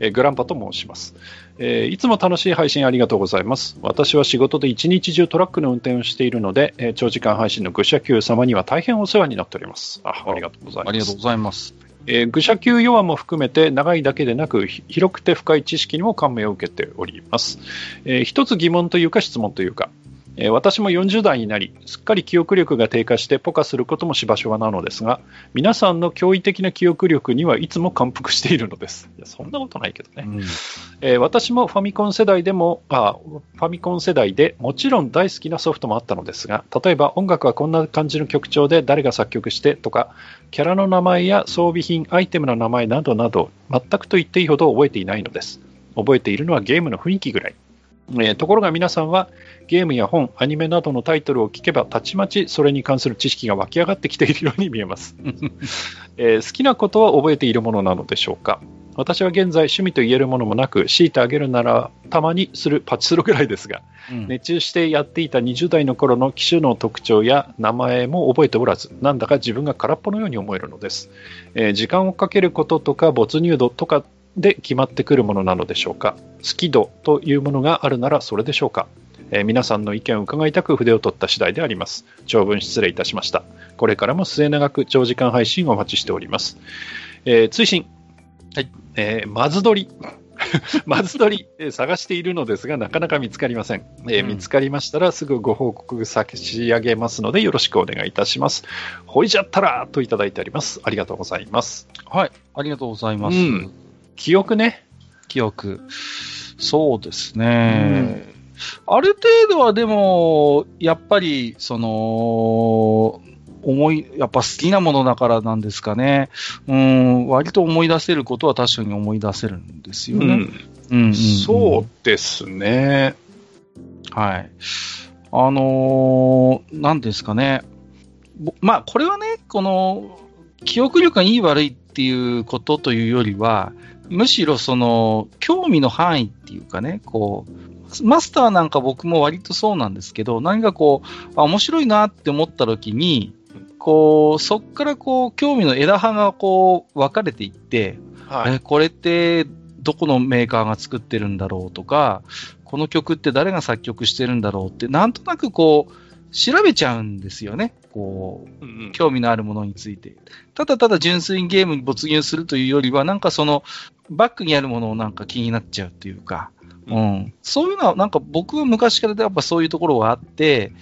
えーグランパと申します、えーいつも楽しい配信ありがとうございます。私は仕事で一日中トラックの運転をしているので、えー長時間配信の愚者級様には大変お世話になっております。あ、ありがとうございます。ありがとうございます。えー愚者級弱も含めて長いだけでなく広くて深い知識にも感銘を受けております、えー一つ疑問というか質問というか、えー私も40代になりすっかり記憶力が低下してポカすることもしばしばなのですが皆さんの驚異的な記憶力にはいつも感服しているのです。いやそんなことないけどね、うん。えー私もファミコン世代でもあファミコン世代でもちろん大好きなソフトもあったのですが例えば音楽はこんな感じの曲調で誰が作曲してとかキャラの名前や装備品アイテムの名前などなど全くと言っていいほど覚えていないのです。覚えているのはゲームの雰囲気ぐらい、えーところが皆さんはゲームや本アニメなどのタイトルを聞けばたちまちそれに関する知識が湧き上がってきているように見えます。えー好きなことは覚えているものなのでしょうか。私は現在趣味と言えるものもなく強いてあげるならたまにするパチスロぐらいですがうん。熱中してやっていた20代の頃の機種の特徴や名前も覚えておらずなんだか自分が空っぽのように思えるのです、えー時間をかけることとか没入度とかで決まってくるものなのでしょうか？好き度というものがあるならそれでしょうか？えー皆さんの意見を伺いたく筆を取った次第であります。長文失礼いたしました。これからも末永く長時間配信をお待ちしております、えー追伸。はい、えー、まず取り。まず取り、えー探しているのですが、なかなか見つかりません。えーうん。見つかりましたら、すぐご報告差し上げますので、よろしくお願いいたします。ほいじゃったらといただいております。ありがとうございます。はい、ありがとうございます。うん記憶ね。記憶。そうですね。ある程度はでも、やっぱり、その、思い、やっぱ好きなものだからなんですかね。うん、割と思い出せることは確かに思い出せるんですよね。うんうんうんそうですね。はい。あのーなんですかね。ぼまあ、これはね、この、記憶力がいい悪いっていうことというよりは、むしろその、興味の範囲っていうかね、こう、マスターなんか僕も割とそうなんですけど、何かこう、あ、面白いなって思った時に、こう、そっからこう、興味の枝葉がこう、分かれていって、はい。えこれってどこのメーカーが作ってるんだろうとか、この曲って誰が作曲してるんだろうって、なんとなくこう、調べちゃうんですよね。こう、うんうん興味のあるものについて。ただただ純粋にゲームに没入するというよりは、なんかその、バックにあるものをなんか気になっちゃうというか、うん。そういうのは、なんか僕は昔からやっぱそういうところがあって、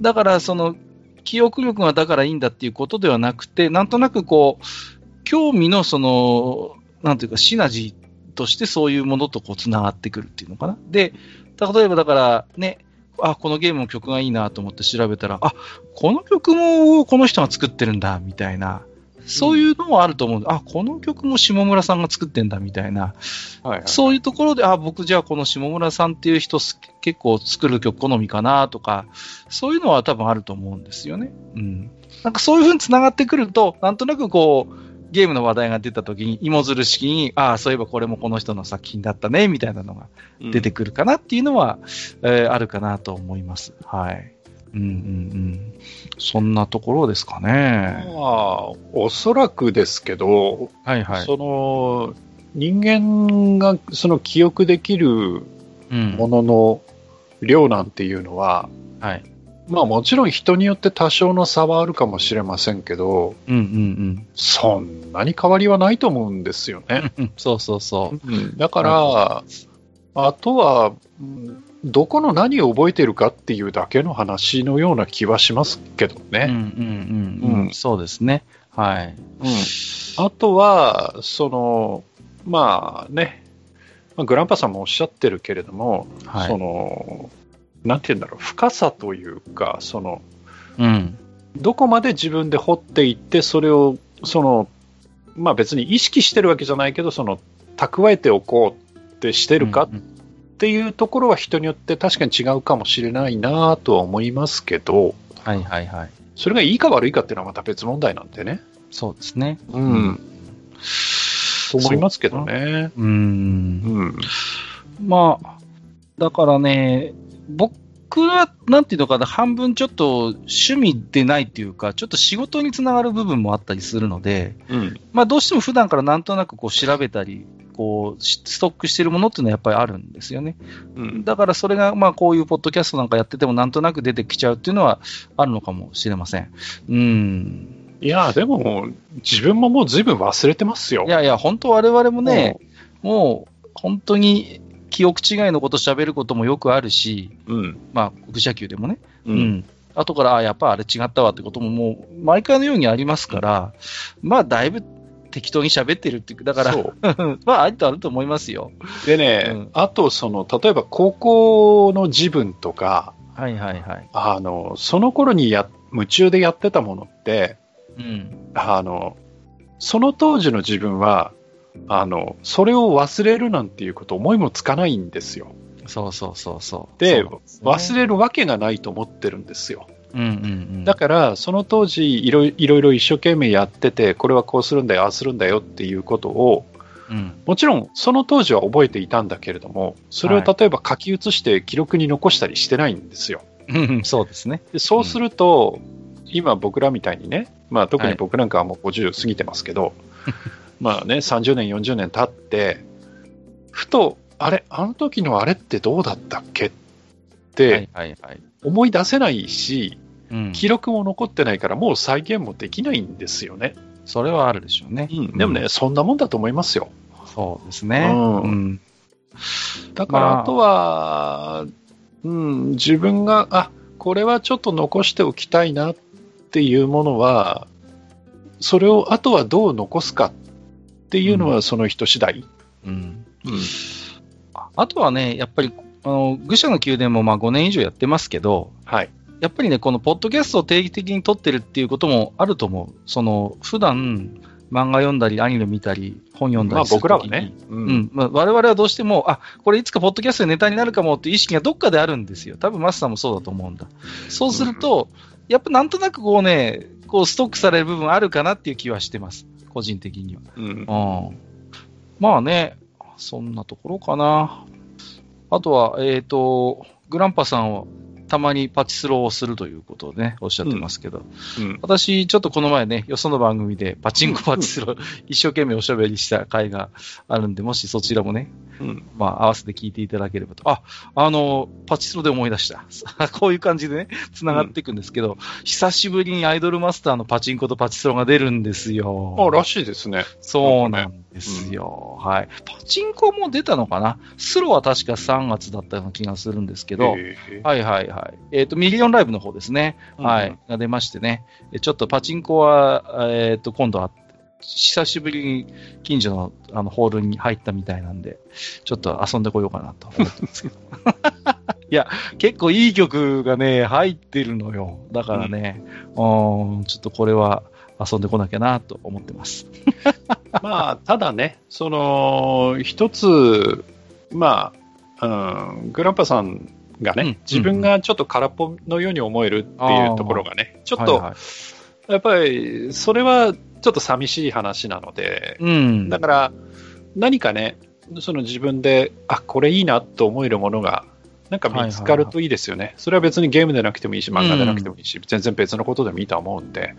だからその、記憶力がだからいいんだっていうことではなくて、なんとなくこう、興味のその、なんていうか、シナジーとしてそういうものとこう繋がってくるっていうのかな。で、例えばだからね、あ、このゲームの曲がいいなと思って調べたら、あ、この曲もこの人が作ってるんだ、みたいな。そういうのもあると思うんで、あ、この曲も下村さんが作ってんだ、みたいな。はいはいそういうところで、あ、僕じゃあこの下村さんっていう人す結構作る曲好みかなとか、そういうのは多分あると思うんですよね。うん。なんかそういう風に繋がってくると、なんとなくこう、ゲームの話題が出た時に、芋づる式に、ああ、そういえばこれもこの人の作品だったね、みたいなのが出てくるかなっていうのは、えーあるかなと思います。はい。うんうんうん。そんなところですかね。まあ、おそらくですけど、はいはい。その人間がその記憶できるうんものの量なんていうのは、はい。まあもちろん人によって多少の差はあるかもしれませんけど、うんうんそんなに変わりはないと思うんですよね。うん。そうそうそう。うんだから、あとは、うんどこの何を覚えてるかっていうだけの話のような気はしますけどうんうんね。うんうん、うんそうですね。はい。うん、あとは、その、まあね、まあグランパさんもおっしゃってるけれども、はいその、なんて言うんだろう、深さというか、その、うん。どこまで自分で掘っていって、それを、その、まあ別に意識してるわけじゃないけど、その、蓄えておこうってしてるかっうんうんていうところは人によって確かに違うかもしれないなとは思いますけど、はいはいはい。それがいいか悪いかっていうのはまた別問題なんでね。そうですね。うん。と思いますけどね。う。うんん。まあ、だからね、僕は、なんていうのかな、半分ちょっと趣味でないっていうか、ちょっと仕事につながる部分もあったりするので、うん。まあどうしても普段からなんとなくこう調べたり、こう、しストックしてるものっていうのはやっぱりあるんですよね。うん。だからそれが、まあこういうポッドキャストなんかやっててもなんとなく出てきちゃうっていうのはあるのかもしれません。うん。いや、でも、自分ももう随分忘れてますよ。いやいや、本当我々もね、もう本当に記憶違いのこと喋ることもよくあるし、うん。まあ、愚者級でもね。う。うんん。後から、あやっぱあれ違ったわってことももう、毎回のようにありますから、まあ、だいぶ適当に喋ってるっていう、だから。まあ、ありとあると思いますよ。でね、うんあと、その、例えば高校の自分とか、はいはいはい。あの、その頃にや、夢中でやってたものって、うん。あの、その当時の自分は、あの、それを忘れるなんていうこと思いもつかないんですよ。そうそうそうそう。で、そうなんすね忘れるわけがないと思ってるんですよ。うんうんうん。だから、その当時いろいろいろ一生懸命やってて、これはこうするんだよ、ああするんだよっていうことを、うん。もちろんその当時は覚えていたんだけれども、それをはい例えば書き写して記録に残したりしてないんですよ。うんそうですね。でそうすると、今僕らみたいにね、まあ特にはい僕なんかはもう50過ぎてますけど、まあね、30年、40年経って、ふと、あれ、あの時のあれってどうだったっけっはていはいはい。思い出せないし、うん。記録も残ってないから、もう再現もできないんですよね。それはあるでしょうね。でもね、そんなもんだと思いますよ。そうですね。うんうん。だから、まああとは、うん、自分が、あこれはちょっと残しておきたいなっていうものは、それをあとはどう残すかっていうのはその人次第。うん。うんあとはね、やっぱり、あの、愚者の宮殿もまあ5年以上やってますけど、はい。やっぱりね、このポッドキャストを定期的に撮ってるっていうこともあると思う。その、普段、漫画読んだり、アニメ見たり、本読んだまありする僕らはね。ううんん。まあ、我々はどうしても、あ、これいつかポッドキャストでネタになるかもっていう意識がどっかであるんですよ。多分マスターもそうだと思うんだ。そうすると、やっぱなんとなくこうね、こうストックされる部分あるかなっていう気はしてます。個人的には。うんうん。まあね、そんなところかな。あとは、えっ、と、グランパさんはたまにパチスロをするということでね、おっしゃってますけど、うん。私、ちょっとこの前ね、よその番組でパチンコパチスロ、一生懸命おしゃべりした回があるんで、もしそちらもね、うんまあ、合わせて聞いていただければと。あ、あの、パチスロで思い出した。こういう感じでね、繋がっていくんですけど、久しぶりにアイドルマスターのパチンコとパチスロが出るんですよ。あ、らしいですね。そうなんですよ。はい。パチンコも出たのかな？スロは確か3月だったような気がするんですけど、はいはいはい。えっ、と、ミリオンライブの方ですね。はい。が出ましてね。えちょっとパチンコは、えっ、と、今度は、久しぶりに近所のあのホールに入ったみたいなんで、ちょっと遊んでこようかなと思ってますけど。いや、結構いい曲がね、入ってるのよ。だからね、うん、ちょっとこれは遊んでこなきゃなと思ってます。まあ、ただね、その、一つ、まあ、うん、グランパさんがね、うん自分がちょっと空っぽのように思えるっていうところがね、ちょっと、はいはいやっぱり、それはちょっと寂しい話なので、うん。だから、何かね、その自分で、あ、これいいなと思えるものが、なんか見つかるといいですよね。それは別にゲームでなくてもいいし、漫画でなくてもいいし、全然別のことでもいいとは思うんで。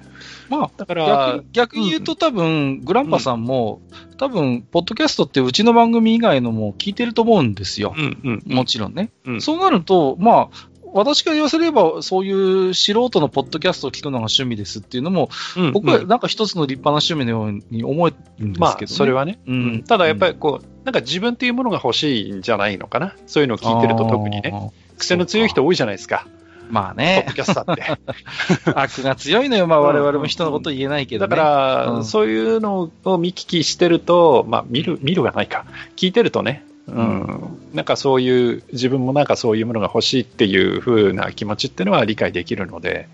まあ、だから逆、逆に言うと多分、グランパさんも、多分、ポッドキャストってうちの番組以外のも聞いてると思うんですよ。うんうんもちろんね。うんそうなると、まあ、私から言わせれば、そういう素人のポッドキャストを聞くのが趣味ですっていうのも、うん僕はなんか一つの立派な趣味のように思えるんですけど、ね。まあ、それはね。ううんん。ただやっぱりこう、なんか自分っていうものが欲しいんじゃないのかな？そういうのを聞いてると特にね。ね。癖の強い人多いじゃないですか。まあポッねド、キャスターって。悪が強いのよ。まあ我々も人のこと言えないけどだね。から、うんそういうのを見聞きしてると、まあ、見る、見るがないか。聞いてるとね、うん、なんかそういう、自分もなんかそういうものが欲しいっていう風な気持ちっていうのは理解できるので、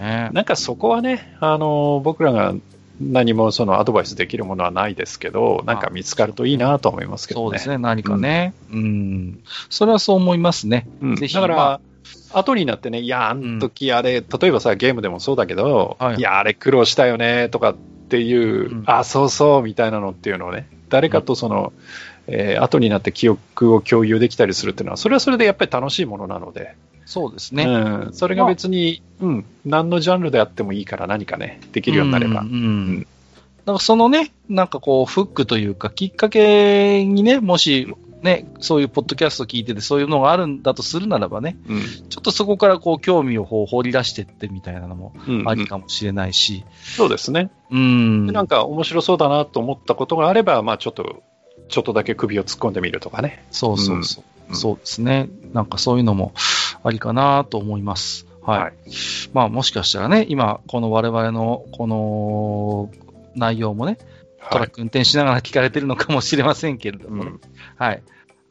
ね。なんかそこはね、あの、僕らが何もそのアドバイスできるものはないですけど、なんか見つかるといいなと思いますけどね。そうですね、何かね。うん。それはそう思いますね。うん。ぜひだから、まあ。後になってね、いや、あの時あれ、例えばさ、ゲームでもそうだけど、はい。い、や、あれ苦労したよね、とかっていう、うん。あ、そうそう、みたいなのっていうのをね、誰かとその、えー後になって記憶を共有できたりするっていうのは、それはそれでやっぱり楽しいものなので、そうですね。うん、それが別に、うん、何のジャンルであってもいいから何かね、できるようになれば。うんうんうん。だからそのね、なんかこう、フックというか、きっかけにね、もし、ね、そういうポッドキャスト聞いてて、そういうのがあるんだとするならばね、うん。ちょっとそこからこう、興味をこう掘り出してってみたいなのもうん。ありかもしれないし、そうですね。うん。でなんか面白そうだなと思ったことがあれば、まあちょっと、ちょっとだけ首を突っ込んでみるとかね。そうそうそう。うんそうですね。なんかそういうのもありかなと思います。はい。はいまあもしかしたらね、今、この我々のこの内容もね、トラック運転しながら聞かれてるのかもしれませんけれどもね、うんはい。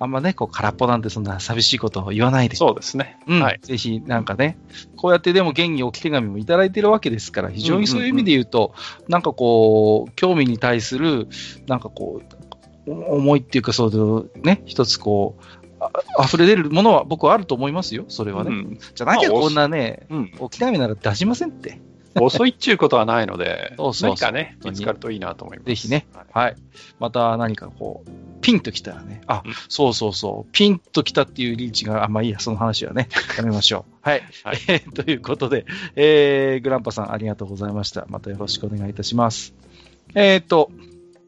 あんまね、こう空っぽなんてそんな寂しいことを言わないで。そうですね。うんはい。ぜひ、なんかね、こうやってでも現に置き手紙もいただいてるわけですから、非常にそういう意味で言うと、なんかこう、興味に対する、なんかこう、お思いっていうか、そういうね、一つこう、あ溢れ出るものは僕はあると思いますよ、それはね。うんじゃなきゃまあこんなね、うん置き手紙なら出しませんって。遅いっちゅうことはないので、そうそうそう何かね、見つかるといいなと思います。ぜひねはいはい。また何かこう、ピンときたらね、あ、うんそうそうそう、ピンときたっていうリーチが、あ、まあいいや、その話はね、やめましょう。はい。はいえーということで、えー、グランパさんありがとうございました。またよろしくお願いいたします。えーと、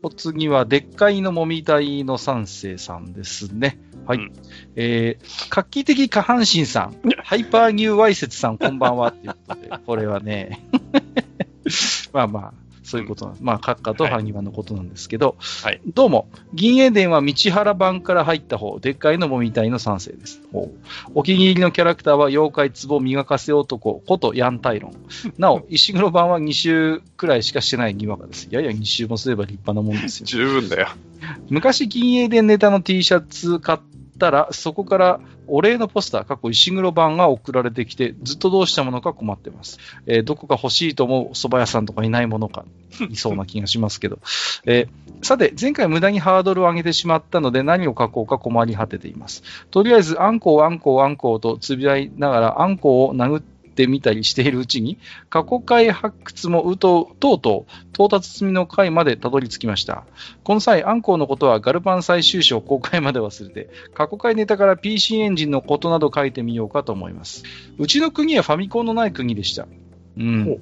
お次は、でっかいのもみたいの三世さんですね。はい。うんえー、画期的下半身さん、ハイパーニューワイセツさん、こんばんは。っていうことで、これはね、まあまあ、そういうことなんです。まあ、閣下とハニワのことなんですけど、はいどうも、銀英伝は道原版から入った方、でっかいのもみたいの三世です。お気に入りのキャラクターは妖怪壺磨かせ男ことヤンタイロン。なお、石黒版は2週くらいしかしてないにわかです。やや2週もすれば立派なもんですよ。十分だよ。昔、銀英伝ネタの T シャツ買ったら、そこからお礼のポスター、過去石黒版が送られてきて、ずっとどうしたものか困ってます。えーどこか欲しいと思う蕎麦屋さんとかいないものか、いそうな気がしますけど。えーさて、前回無駄にハードルを上げてしまったので何を書こうか困り果てています。とりあえず、あんこう、あんこう、あんこうとつぶやいながら、あんこうを殴ってみたりしているうちに、過去回発掘もうとう、とうとう、到達済みの回までたどり着きました。この際、アンコウのことはガルパン最終章公開まで忘れて、過去回ネタから PC エンジンのことなど書いてみようかと思います。うちの国はファミコンのない国でした。うん。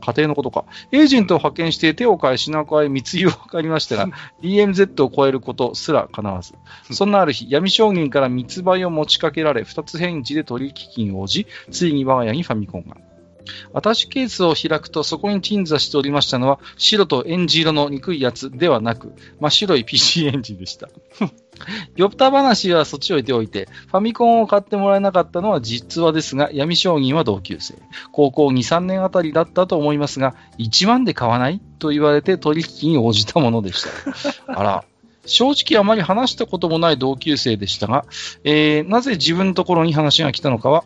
家庭のことか。エージェントを派遣して手を変え品を変え密輸を図りましたが、DMZ を超えることすら叶わず。そんなある日、闇商人から密売を持ちかけられ、二つ返事で取引金を応じ、ついに我が家にファミコンが。アタッシュケースを開くと、そこに鎮座しておりましたのは、白とエンジ色の憎いやつではなく、真っ白い PC エンジンでした。酔った話はそっち置いておいて、ファミコンを買ってもらえなかったのは実話ですが、闇商人は同級生。高校2、3年あたりだったと思いますが、1万で買わない？と言われて取引に応じたものでした。あら。正直あまり話したこともない同級生でしたが、えーなぜ自分のところに話が来たのかは、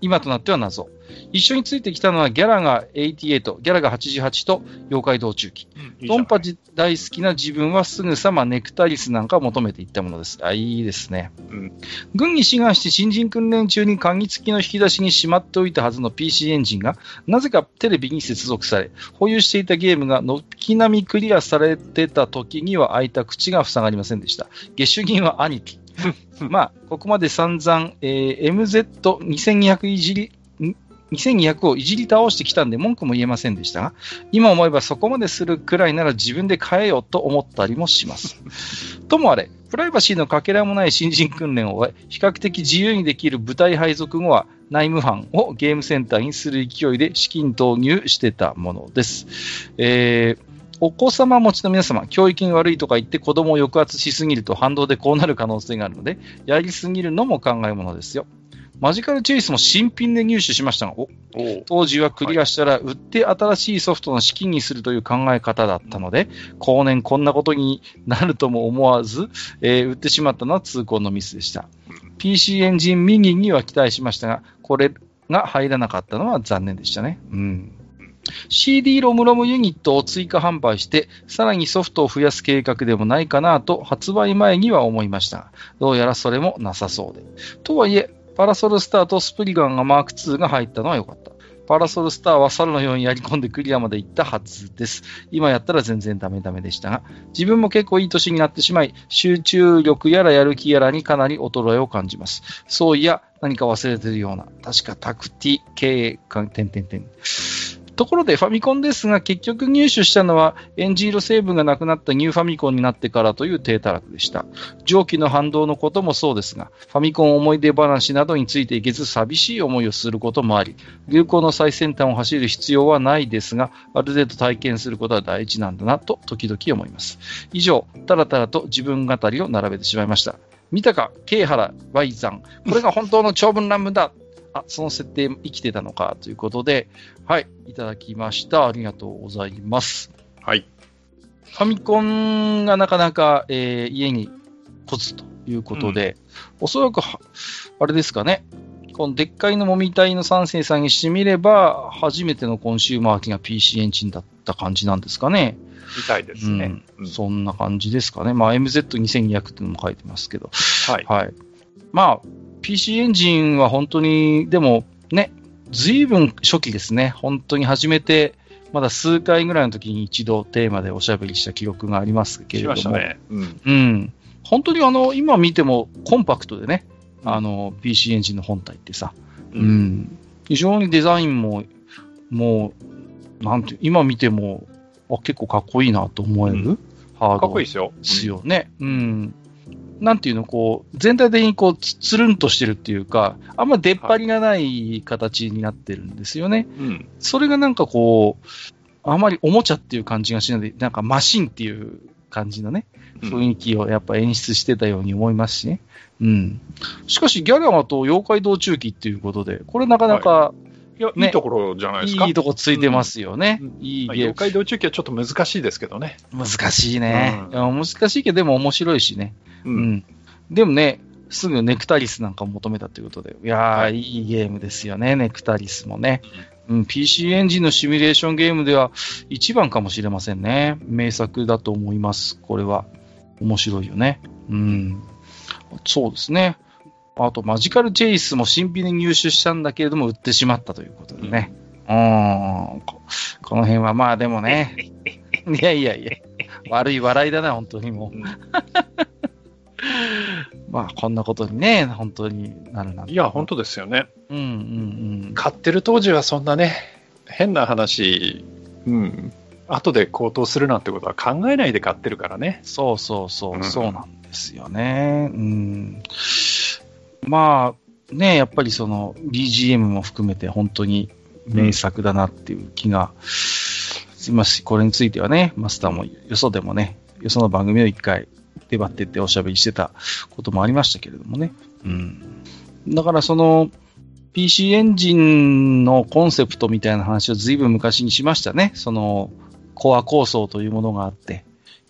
今となっては謎。一緒についてきたのはギャラが88、ギャラが88と妖怪道中記。ドンパチ大好きな自分はすぐさまネクタリスなんかを求めていったものです。あ、いいですね。うん軍に志願して新人訓練中に鍵付きの引き出しにしまっておいたはずの PC エンジンが、なぜかテレビに接続され、保有していたゲームが軒並みクリアされてた時には開いた口が塞がりませんでした。月収銀は兄貴。まあ、ここまで散々、えー MZ2200 いじり、2200をいじり倒してきたんで文句も言えませんでしたが、今思えばそこまでするくらいなら自分で買えようと思ったりもします。ともあれ、プライバシーのかけらもない新人訓練を終え、比較的自由にできる部隊配属後は、内務班をゲームセンターにする勢いで資金投入してたものです。えーお子様持ちの皆様、教育に悪いとか言って子供を抑圧しすぎると反動でこうなる可能性があるので、やりすぎるのも考えものですよ。マジカルチェイスも新品で入手しましたが、当時はクリアしたら売って新しいソフトの資金にするという考え方だったので、後年こんなことになるとも思わず、えー、売ってしまったのは痛恨のミスでした。PC エンジンミニには期待しましたが、これが入らなかったのは残念でしたね。うん。CD ロムロムユニットを追加販売して、さらにソフトを増やす計画でもないかなと発売前には思いました。どうやらそれもなさそうで。とはいえ、パラソルスターとスプリガンがマーク2が入ったのは良かった。パラソルスターは猿のようにやり込んでクリアまで行ったはずです。今やったら全然ダメダメでしたが、自分も結構いい年になってしまい、集中力やらやる気やらにかなり衰えを感じます。そういや、何か忘れてるような、確かタクティ系、点点点。ところでファミコンですが、結局入手したのは、エンジ色成分がなくなったニューファミコンになってからという低たらくでした。蒸気の反動のこともそうですが、ファミコン思い出話などについていけず寂しい思いをすることもあり、流行の最先端を走る必要はないですが、ある程度体験することは大事なんだなと時々思います。以上、たらたらと自分語りを並べてしまいました。見たか、慶原 Y さん。これが本当の長文乱文だ。あ、その設定生きてたのかということで、はい、いただきました。ありがとうございます。はい。ファミコンがなかなか、えー、家に来ずということで、うん、おそらくあれですかね、このでっかいのもみたいの三世さんにしてみれば、初めてのコンシューマー機が PC エンジンだった感じなんですかね。みたいですね。うん、そんな感じですかね。まあ MZ2200 っていうのも書いてますけど。はい。はい。まあ、PC エンジンは本当に、でもね、ずいぶん初期ですね。本当に始めて、まだ数回ぐらいの時に一度テーマでおしゃべりした記憶がありますけれども。しましたね。うん。うん。本当にあの、今見てもコンパクトでね、あの、PC エンジンの本体ってさ、うん、うん、非常にデザインも、もう、なんて、今見ても、あ、結構かっこいいなと思える、うん、ハードかっこいいですよ。ですよね。うん。なんていうの、こう、全体的にこう、つるんとしてるっていうか、あんま出っ張りがない形になってるんですよね。はい、うん、それがなんかこう、あまりおもちゃっていう感じがしないで、なんかマシンっていう感じのね、雰囲気をやっぱ演出してたように思いますしね。うん。しかし、ギャラマと妖怪道中記っていうことで、これなかなか、はい、いや、ね、いいところじゃないですか？いいとこついてますよね。うん、いい、まあ、妖怪道中記はちょっと難しいですけどね。難しいね。うん、難しいけど、でも面白いしね。うん。でもね、すぐネクタリスなんかを求めたということで、いやー、はい、いいゲームですよね、ネクタリスもね。うん、PC エンジンのシミュレーションゲームでは一番かもしれませんね。名作だと思います、これは。面白いよね。うん。そうですね。あと、マジカルチェイスも新品に入手したんだけれども、売ってしまったということでね。うん、この辺はまあでもね。いやいやいや、悪い笑いだな、本当にもう。まあ、こんなことにね、本当になるな。いや、本当ですよね。うんうんうん。買ってる当時はそんなね、変な話、うん、後で高騰するなんてことは考えないで買ってるからね。そうそうそう、うん、そうなんですよね。うん。まあ、ね、やっぱりその BGM も含めて本当に名作だなっていう気がしますし、これについてはね、マスターもよそでもね、よその番組を一回出張ってっておしゃべりしてたこともありましたけれどもね。うん。だからその、PC エンジンのコンセプトみたいな話を随分昔にしましたね。その、コア構想というものがあって、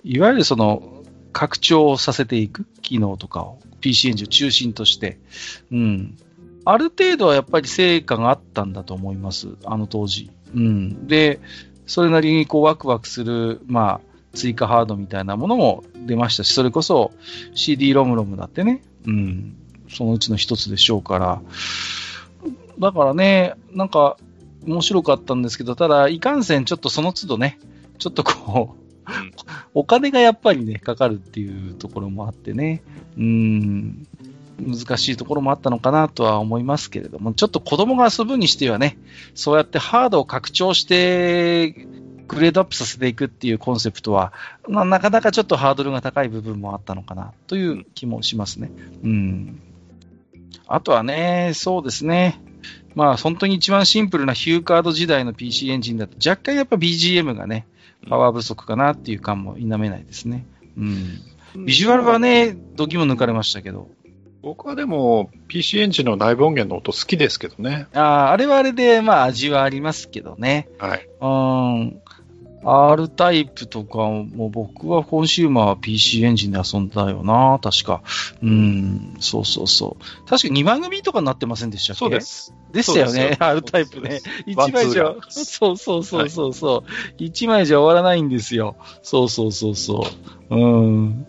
いわゆるその、拡張させていく機能とかを PC エンジンを中心として、うん。ある程度はやっぱり成果があったんだと思います。あの当時。うん。で、それなりにこうワクワクする、まあ、追加ハードみたいなものも出ましたし、それこそ CD ロムロムだってね、うん、そのうちの一つでしょうから、だからね、なんか面白かったんですけど、ただ、いかんせんちょっとその都度ね、ちょっとこう、お金がやっぱりね、かかるっていうところもあってね、うん、難しいところもあったのかなとは思いますけれども、ちょっと子供が遊ぶにしてはね、そうやってハードを拡張してグレードアップさせていくっていうコンセプトは、まあ、なかなかちょっとハードルが高い部分もあったのかなという気もしますね。うん。あとはね、そうですね。まあ、本当に一番シンプルなヒューカード時代の PC エンジンだと、若干やっぱ BGM がね、パワー不足かなっていう感も否めないですね。うん。ビジュアルはね、どぎも抜かれましたけど。僕はでも、PC エンジンの内部音源の音好きですけどね。ああ、あれはあれで、まあ味はありますけどね。はい。うん。R タイプとかも僕はコンシューマーは PC エンジンで遊んだよな、確か。うん、そうそうそう。確か2枚組とかになってませんでしたっけ？そうです。でしたよね、R タイプね。1枚じゃ、そうそうそうそうそう、はい、1枚じゃ終わらないんですよ。そうそうそうそう。うん。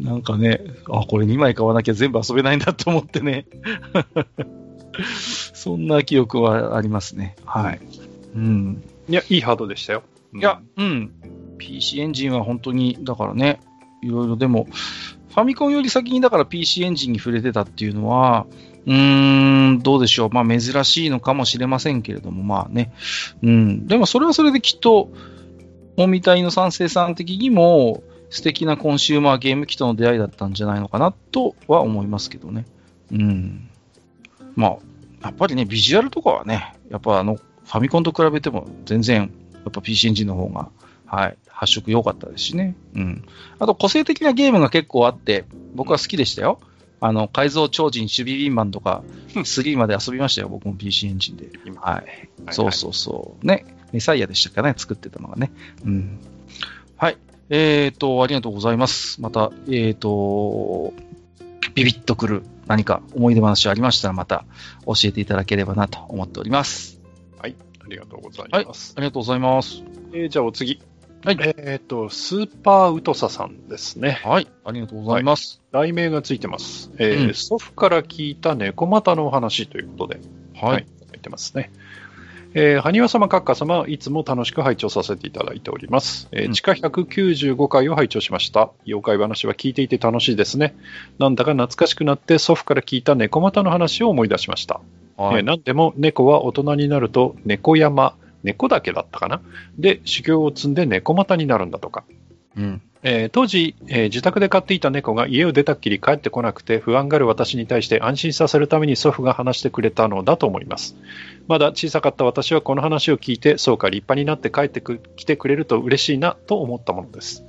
なんかね、あ、これ2枚買わなきゃ全部遊べないんだと思ってね。そんな記憶はありますね。はい。うん。いや、いいハードでしたよ。いや、うん。PC エンジンは本当に、だからね、いろいろでも、ファミコンより先にだから PC エンジンに触れてたっていうのは、うーん、どうでしょう。まあ珍しいのかもしれませんけれども、まあね。うん。でもそれはそれできっと、もみたいの賛成さん的にも、素敵なコンシューマーゲーム機との出会いだったんじゃないのかなとは思いますけどね。うん。まあ、やっぱりね、ビジュアルとかはね、やっぱあの、ファミコンと比べても全然やっぱ PC エンジンの方が、はい、発色良かったですしね。うん。あと、個性的なゲームが結構あって、僕は好きでしたよ。あの、改造超人、守備ビンマンとか、3まで遊びましたよ、僕も PC エンジンで。はい。そうそうそう。ね。メサイアでしたかね、作ってたのがね。うん。はい。えっ、ー、と、ありがとうございます。また、えっ、ー、と、ビビッとくる何か思い出話ありましたら、また教えていただければなと思っております。ありがとうございます。はい、ありがとうございます。えー、じゃあお次。はい。えっ、ー、と、スーパーウトサさんですね。はい。ありがとうございます。はい、題名がついてます。えー、うん、祖父から聞いた猫股のお話ということで。はい。はい、書いてますね。えー、埴輪様、閣下様、いつも楽しく拝聴させていただいております。えー、地下195回を拝聴しました。妖怪話は聞いていて楽しいですね。なんだか懐かしくなって祖父から聞いた猫股の話を思い出しました。はい、えー、何でも猫は大人になると猫山、猫だけだったかな？で修行を積んで猫股になるんだとか。うんえー、当時、えー、自宅で飼っていた猫が家を出たっきり帰ってこなくて不安がる私に対して安心させるために祖父が話してくれたのだと思います。まだ小さかった私はこの話を聞いて、そうか立派になって帰ってきてくれると嬉しいなと思ったものです。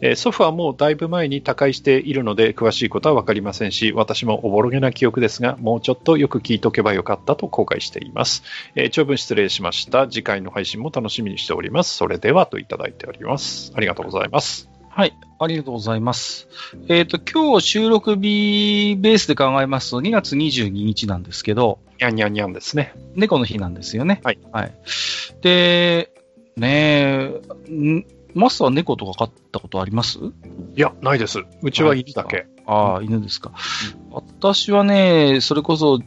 えー、祖父はもうだいぶ前に他界しているので詳しいことは分かりませんし、私もおぼろげな記憶ですが、もうちょっとよく聞いとけばよかったと後悔しています。えー、長文失礼しました。次回の配信も楽しみにしております。それではといただいております。ありがとうございます。はい、ありがとうございます。えっ、ー、と、今日収録日ベースで考えますと2月22日なんですけど、にゃんにゃんにゃんですね。猫の日なんですよね。はい。はい。で、ねえ、マスターは猫とか飼ったことあります？いや、ないです。うちは犬だけ。ああ、犬ですか、うん。私はね、それこそ、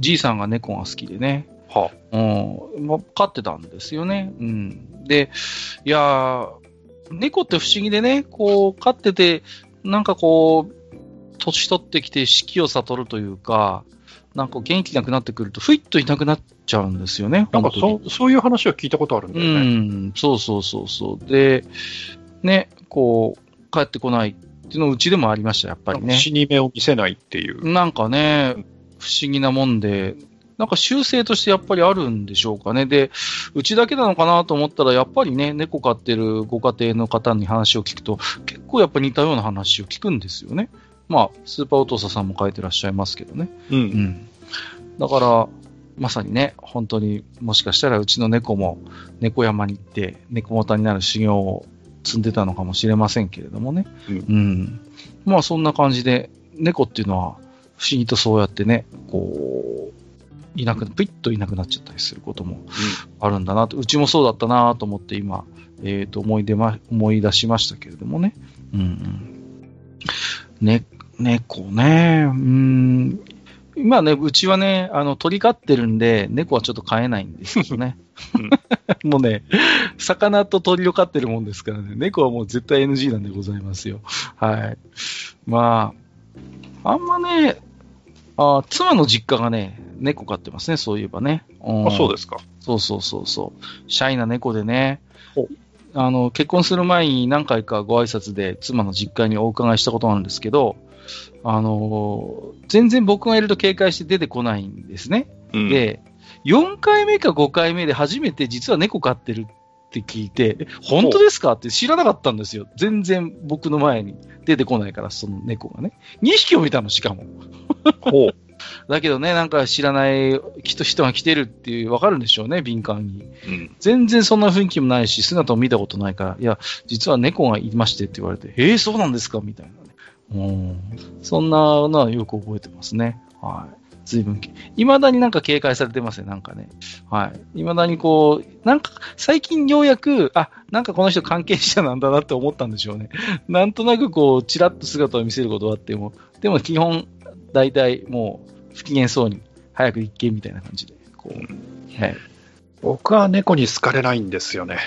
じいさんが猫が好きでね。はあ、うん。まあ、飼ってたんですよね。うん。で、いや猫って不思議でね、こう、飼ってて、なんかこう、年取ってきて四季を悟るというか、なんか元気なくなってくると、ふいっといなくなっちゃうんですよね。なんかそそういう話は聞いたことあるんだよね。うん、そうそうそうそう。で、ね、こう、帰ってこないっていうのうちでもありました、やっぱりね。死に目を見せないっていう。なんかね、不思議なもんで、なんか習性としてやっぱりあるんでしょうかね。で、うちだけなのかなと思ったら、やっぱりね、猫飼ってるご家庭の方に話を聞くと、結構やっぱ似たような話を聞くんですよね。まあ、スーパーお父さんも書いてらっしゃいますけどね。うん。うん、だから、まさにね、本当にもしかしたらうちの猫も猫山に行って猫股になる修行を積んでたのかもしれませんけれどもね。うん。うん、まあそんな感じで、猫っていうのは不思議とそうやってね、こう、いなく、ピッといなくなっちゃったりすることもあるんだなと、うん、うちもそうだったなと思って今、えっ、ー、と、思い出ま、思い出しましたけれどもね。うん、うん。ね、猫ね、うん、今ね、うちはね、あの、鳥飼ってるんで、猫はちょっと飼えないんですよね。もうね、魚と鳥を飼ってるもんですからね、猫はもう絶対 NG なんでございますよ。はい。まあ、あんまね、あ妻の実家がね、猫飼ってますね、そういえばね。うん、あ、そうですか。そうそうそうそう。シャイな猫でね、あの、結婚する前に何回かご挨拶で妻の実家にお伺いしたことなんですけど、あの、全然僕がいると警戒して出てこないんですね。うん、で、4回目か5回目で初めて実は猫飼ってるって聞いて、え本当ですか？って知らなかったんですよ。全然僕の前に出てこないから、その猫がね。2匹を見たの、しかも。ほう。だけどね、なんか知らない人人が来てるっていう、わかるんでしょうね、敏感に。うん。全然そんな雰囲気もないし、姿を見たことないから、いや、実は猫がいましてって言われて、えー、そうなんですか？みたいなね。うん。そんなのはよく覚えてますね。はい。随分け、未だになんか警戒されてますね、なんかね。はい。未だにこう、なんか、最近ようやく、あ、なんかこの人関係者なんだなって思ったんでしょうね。なんとなくこう、ちらっと姿を見せることはあっても、でも基本、大体もう、不機嫌そうに、早く行けみたいな感じで、こう、はい。僕は猫に好かれないんですよね。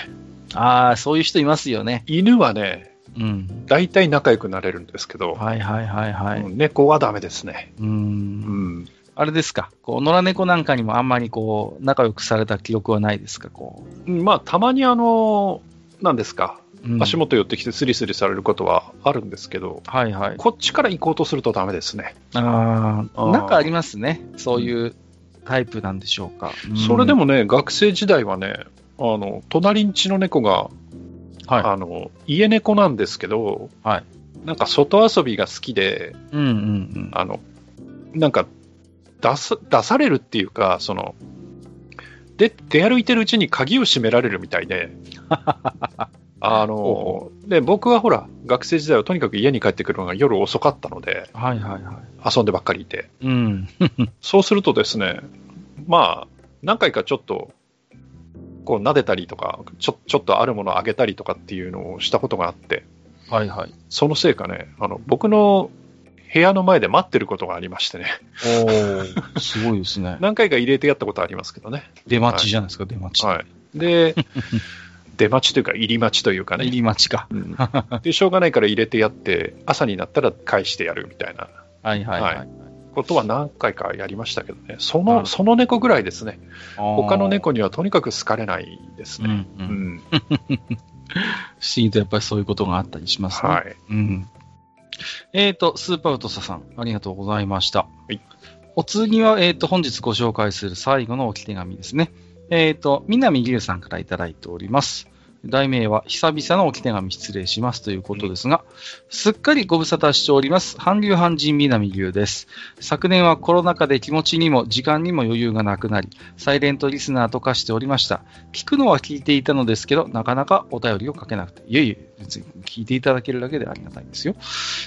ああ、そういう人いますよね。犬はね、うん。大体仲良くなれるんですけど、はいはいはいはい。うん猫はダメですね。う。うんん。あれですか。こう、野良猫なんかにもあんまりこう、仲良くされた記録はないですか、こまあ、たまにあの、なんですか、う。うん足元寄ってきてスリスリされることはあるんですけど、はいはい。こっちから行こうとするとダメですね。ああ、なんかありますね。そういうタイプなんでしょうか。うんそれで、もね、学生時代はね、あの、隣んちの猫が、はい。あの、家猫なんですけど、はい。なんか外遊びが好きで、うんうんうん。あの、なんか、出す、出されるっていうか、その、で、出歩いてるうちに鍵を閉められるみたいで、あの、で、僕はほら、学生時代はとにかく家に帰ってくるのが夜遅かったので、はいはいはい。遊んでばっかりいて、うん。そうするとですね、まあ、何回かちょっと、こう撫でたりとか、ちょちょっとあるものをあげたりとかっていうのをしたことがあって、はいはい。そのせいかね、あの、僕の部屋の前で待ってることがありましてね、おー、すごいですね。何回か入れてやったことありますけどね。出待ちじゃないですか、出待ち。はい。で、出待ちというか、入り待ちというかね。入り待ちか。うんで、しょうがないから入れてやって、朝になったら返してやるみたいなはいはいはい。はことは何回かやりましたけどね。その、その猫ぐらいですね。他の猫にはとにかく好かれないですうんう。ね。不思議とやっぱりそういうことがあったりしますね。はい。うん。えっ、と、スーパーウトサさん、ありがとうございました。いお次は、えっ、と、本日ご紹介する最後の置き手紙ですね。えっ、と、南龍さんからいただいております。題名は、久々の置き手紙失礼しますということですが、すっかりご無沙汰しております。韓流韓人南流です。昨年はコロナ禍で気持ちにも時間にも余裕がなくなり、サイレントリスナーと化しておりました。聞くのは聞いていたのですけど、なかなかお便りをかけなくて、いえいえ、別に聞いていただけるだけでありがたいんですよ。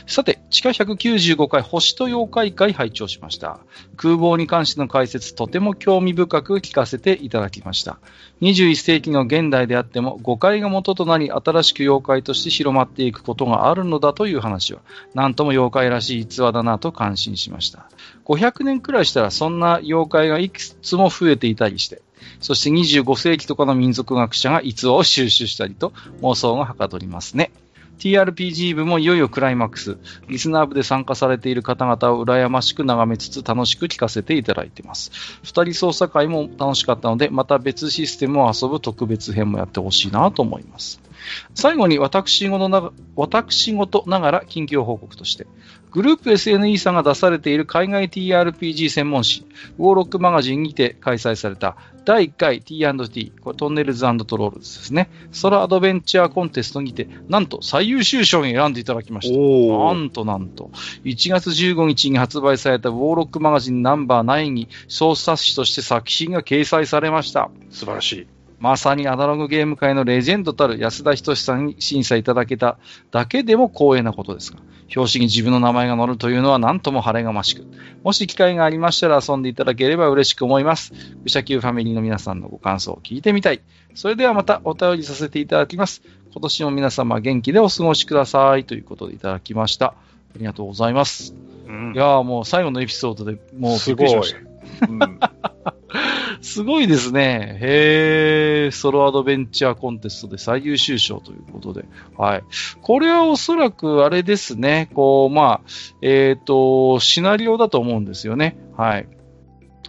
さて、地下195回星と妖怪会拝聴しました。空母に関しての解説、とても興味深く聞かせていただきました。21世紀の現代であっても、誤解が元となり、新しく妖怪として広まっていくことがあるのだという話は、なんとも妖怪らしい逸話だなと感心しました。500年くらいしたら、そんな妖怪がいくつも増えていたりして、そして25世紀とかの民族学者が逸話を収集したりと妄想がはかどりますね。TRPG 部もいよいよクライマックス。リスナー部で参加されている方々を羨ましく眺めつつ楽しく聞かせていただいています。二人操作会も楽しかったので、また別システムを遊ぶ特別編もやってほしいなと思います。最後に私事ながら近況報告として、グループ SNE さんが出されている海外 TRPG 専門誌、ウォーロックマガジンにて開催された第1回 T&T、これトンネルズトロールズですね。ソラアドベンチャーコンテストにて、なんと最優秀賞に選んでいただきました。なんとなんと。1月15日に発売されたウォーロックマガジンナンバー9に操作誌として作品が掲載されました。素晴らしい。まさにアナログゲーム界のレジェンドたる安田仁さんに審査いただけただけでも光栄なことですが、表紙に自分の名前が載るというのは何とも晴れがましく、もし機会がありましたら遊んでいただければ嬉しく思います。愚者級ファミリーの皆さんのご感想を聞いてみたい。それではまたお便りさせていただきます。今年も皆様元気でお過ごしください。ということでいただきました。ありがとうございます。うんいやーもう最後のエピソードでもうびっすごいくりしました。。うんすごいですね。へー、ソロアドベンチャーコンテストで最優秀賞ということで。はい。これはおそらくあれですね。こう、まあ、えっ、と、シナリオだと思うんですよね。はい。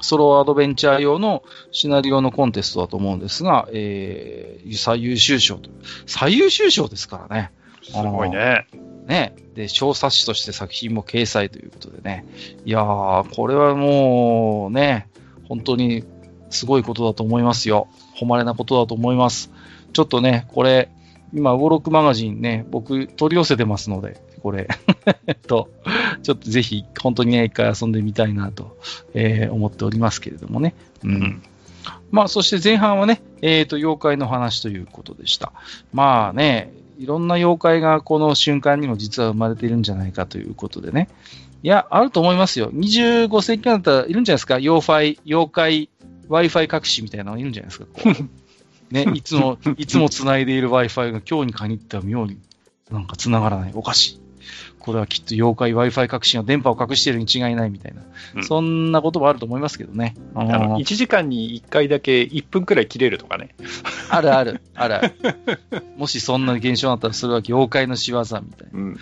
ソロアドベンチャー用のシナリオのコンテストだと思うんですが、えー、最優秀賞と。最優秀賞ですからね。すごいね。ね。で、小冊子として作品も掲載ということでね。いやー、これはもうね、本当にすごいことだと思いますよ。誉れなことだと思います。ちょっとね、これ、今、ウォーロックマガジンね、僕取り寄せてますので、これ。えっと、ちょっとぜひ、本当にね、一回遊んでみたいなと、えー、思っておりますけれどもね。うん。うん、まあ、そして前半はね、えっ、ー、と、妖怪の話ということでした。まあね、いろんな妖怪がこの瞬間にも実は生まれているんじゃないかということでね。いや、あると思いますよ。25世紀だったらいるんじゃないですか？妖怪、妖怪、Wi-Fi 隠しみたいなのいるんじゃないですか。ね、いつも、いつも繋いでいる Wi-Fi が今日に限っては妙になんか繋がらない。おかしい。これはきっと妖怪 Wi-Fi 革新は電波を隠しているに違いないみたいな、うん、そんなこともあると思いますけどね。あの1時間に1回だけ1分くらい切れるとかね。あるある、あるある。もしそんな現象があったら、それは妖怪の仕業みたいな。うんうん、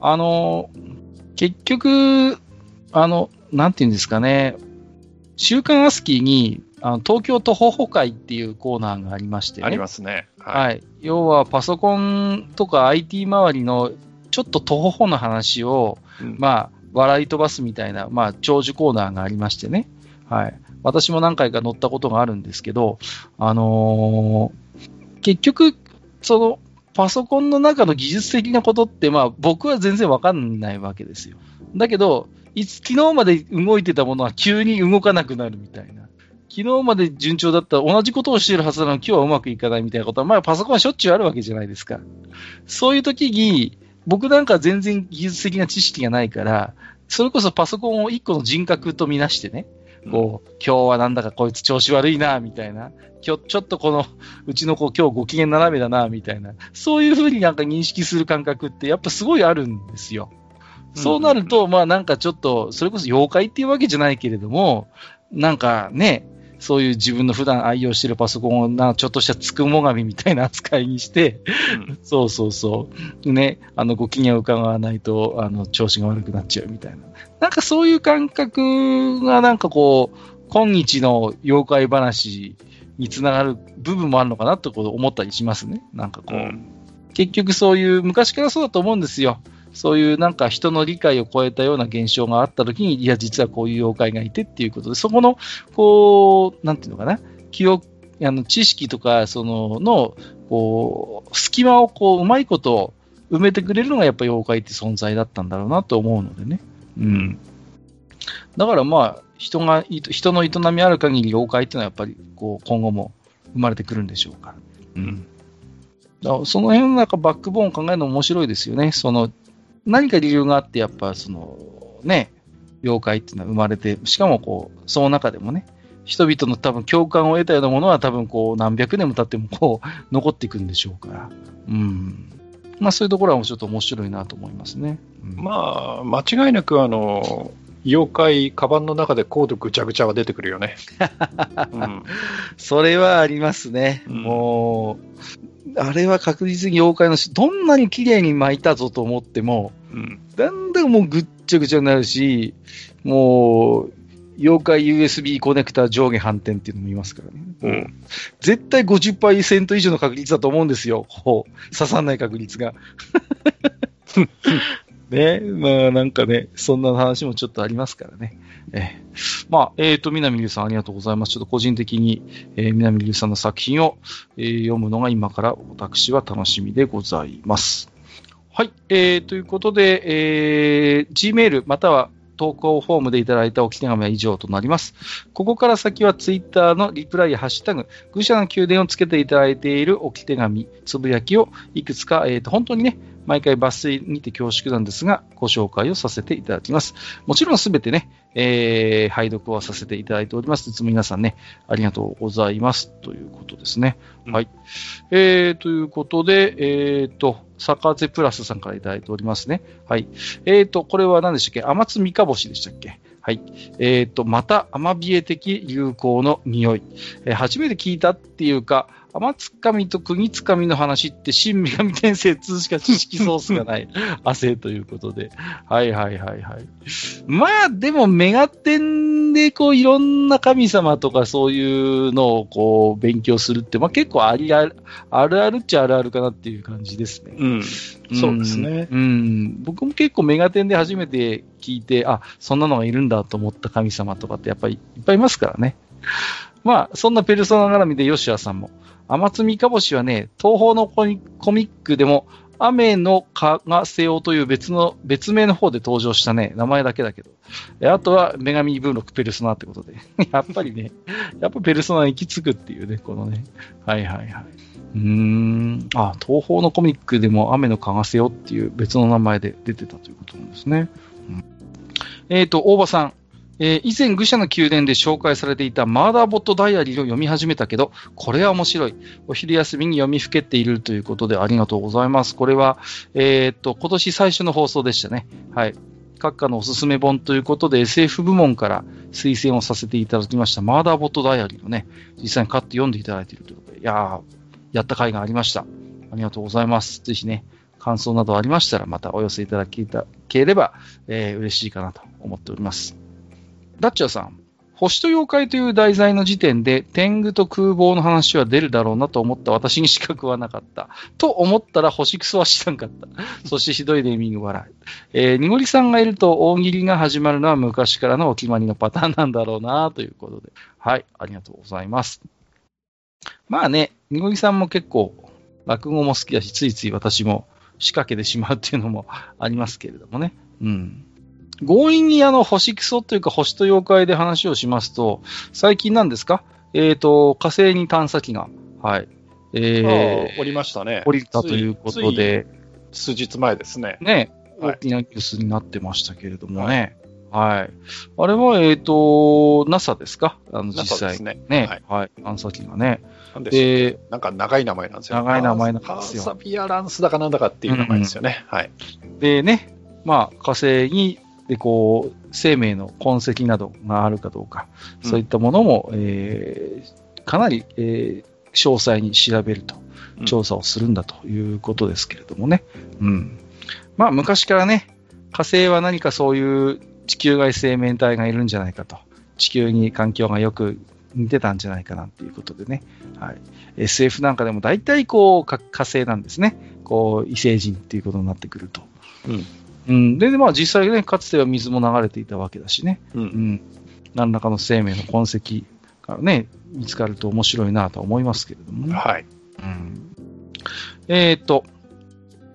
あの、結局、あの、なんていうんですかね、週刊アスキーにあの東京都保保会っていうコーナーがありまして、ね、ありますね、はい。はい。要はパソコンとか IT 周りのちょっと徒歩の話を、うん、まあ、笑い飛ばすみたいな、まあ、長寿コーナーがありましてね。はい。私も何回か乗ったことがあるんですけど、あのー、結局、その、パソコンの中の技術的なことって、まあ、僕は全然わかんないわけですよ。だけど、いつ、昨日まで動いてたものは急に動かなくなるみたいな。昨日まで順調だった同じことをしているはずなのに今日はうまくいかないみたいなことは、まあパソコンはしょっちゅうあるわけじゃないですか。そういう時に、僕なんか全然技術的な知識がないから、それこそパソコンを一個の人格とみなしてね、こう、今日はなんだかこいつ調子悪いな、みたいな。今日、ちょっとこの、うちの子今日ご機嫌斜めだな、みたいな。そういうふうになんか認識する感覚ってやっぱすごいあるんですよ。そうなると、まあなんかちょっと、それこそ妖怪っていうわけじゃないけれども、なんかね、そういう自分の普段愛用してるパソコンをな、ちょっとしたつくも神みたいな扱いにして、うん、そうそうそう。ね、あの、ご機嫌を伺わないと、あの、調子が悪くなっちゃうみたいな。なんかそういう感覚がなんかこう、今日の妖怪話につながる部分もあるのかなと思ったりしますね。なんかこう、うん、結局そういう昔からそうだと思うんですよ。そういうなんか人の理解を超えたような現象があったときに、いや、実はこういう妖怪がいてっていうことで、そこの、こう、なんていうのかな、記憶、あの、知識とか、その、の、こう、隙間をこう、うまいこと埋めてくれるのがやっぱ妖怪って存在だったんだろうなと思うのでね。うん。だからまあ、人が、人の営みある限り妖怪っていうのはやっぱり、こう、今後も生まれてくるんでしょうから。うん。だその辺なんかバックボーンを考えるの面白いですよね。その何か理由があって、やっぱその、ね、妖怪っていうのは生まれて、しかもこう、その中でもね、人々の多分共感を得たようなものは多分こう何百年も経ってもこう残っていくんでしょうから。うん。まあそういうところはちょっと面白いなと思いますね。うん、まあ、間違いなくあの、妖怪、カバンの中でコードぐちゃぐちゃは出てくるよね。うん、それはありますね。うん、もう、あれは確実に妖怪のし、どんなに綺麗に巻いたぞと思っても、うん、だんだんもうぐっちゃぐちゃになるし、もう、妖怪 USB コネクタ上下反転っていうのもいますからね。うん。絶対50%以上の確率だと思うんですよ。ほう。刺さんない確率が。ね、まあなんかね、そんな話もちょっとありますからね。えー、まあ、えっ、ー、と、南龍さんありがとうございます。ちょっと個人的に、えー、南龍さんの作品を、えー、読むのが今から私は楽しみでございます。はい、えー、ということで、えー、Gmail または投稿フォームでいただいた置き手紙は以上となります。ここから先はツイッターのリプライやハッシュタグ、愚者の宮殿をつけていただいている置き手紙、つぶやきをいくつか、えー、と本当にね、毎回抜粋にて恐縮なんですが、ご紹介をさせていただきます。もちろんすべてね、えー、拝読はさせていただいております。いつも皆さんね、ありがとうございます。ということですね。うん、はい。えー、ということで、えーと、サカゼプラスさんからいただいておりますね。はい。えーと、これは何でしたっけ？天津三日星でしたっけ？はい。えっ、ー、と、また、アマビエ的流行の匂い。えー、初めて聞いたっていうか、天つかみと国つかみの話って新女神転生2しか知識ソースがない 亜生ということで。はいはいはいはい。まあでもメガテンでこういろんな神様とかそういうのをこう勉強するって、まあ結構ありある、あるあるっちゃあるあるかなっていう感じですね。うん。そうですね。うん。うん僕も結構メガテンで初めて聞いて、あ、そんなのがいるんだと思った神様とかってやっぱりいっぱいいますからね。まあ、そんなペルソナ絡みでヨシアさんも、天津三日星はね、東方のコミックでも、雨の蚊が背負うという別の、別名の方で登場したね、名前だけだけど。あとは、女神ブーロックペルソナってことで。やっぱりね、やっぱペルソナ行き着くっていうね、このね。はいはいはい。うーん。あ、東方のコミックでも雨の蚊が背負うっていう別の名前で出てたということなんですね。うん、えっ、と、大場さん。えー以前、愚者の宮殿で紹介されていたマーダーボットダイアリーを読み始めたけど、これは面白い。お昼休みに読みふけているということでありがとうございます。これは、えーっと、今年最初の放送でしたね。はい。閣下のおすすめ本ということで SF 部門から推薦をさせていただきましたマーダーボットダイアリーをね、実際に買って読んでいただいているということで、いやー、やった甲斐がありました。ありがとうございます。ぜひね、感想などありましたら、またお寄せいただければ、えー嬉しいかなと思っております。ダッチャーさん、星と妖怪という題材の時点で、天狗と空母の話は出るだろうなと思った私に資格はなかった。と思ったら星クソは知らんかった。そしてひどいネーミング笑い。えー、にごりさんがいると大喜利が始まるのは昔からのお決まりのパターンなんだろうなということで。はい、ありがとうございます。まあね、にごりさんも結構落語も好きだし、ついつい私も仕掛けてしまうっていうのもありますけれどもね。うん。強引にあの星クソというか星と妖怪で話をしますと、最近なんですか？えっ、と、火星に探査機が、はい。えああ、おりましたねー、。降りたということで、数日前ですね。ね、はい大きなニュースになってましたけれどもね。はい。あれは、えっ、と、NASA ですか？あの、実際ですね。ね。はいはい。探査機がね。なんでで、なんか長い名前なんですよ。長い名前なんパですよーサビアランスだかなんだかっていう名前ですよね。はい。でね、まあ、火星に、で、こう、生命の痕跡などがあるかどうか、うんそういったものも、えーかなり、えー詳細に調べるとう、ん調査をするんだということですけれどもね。うん。まあ、昔からね、火星は何かそういう地球外生命体がいるんじゃないかと、地球に環境がよく似てたんじゃないかなっていうことでね。はい。SF なんかでも大体こう、か火星なんですね。こう、異星人っていうことになってくると。うん。うん。で、まあ実際ね、かつては水も流れていたわけだしね。う。うんん。何らかの生命の痕跡がね、見つかると面白いなとは思いますけれどもね。はい。うん。えっ、と、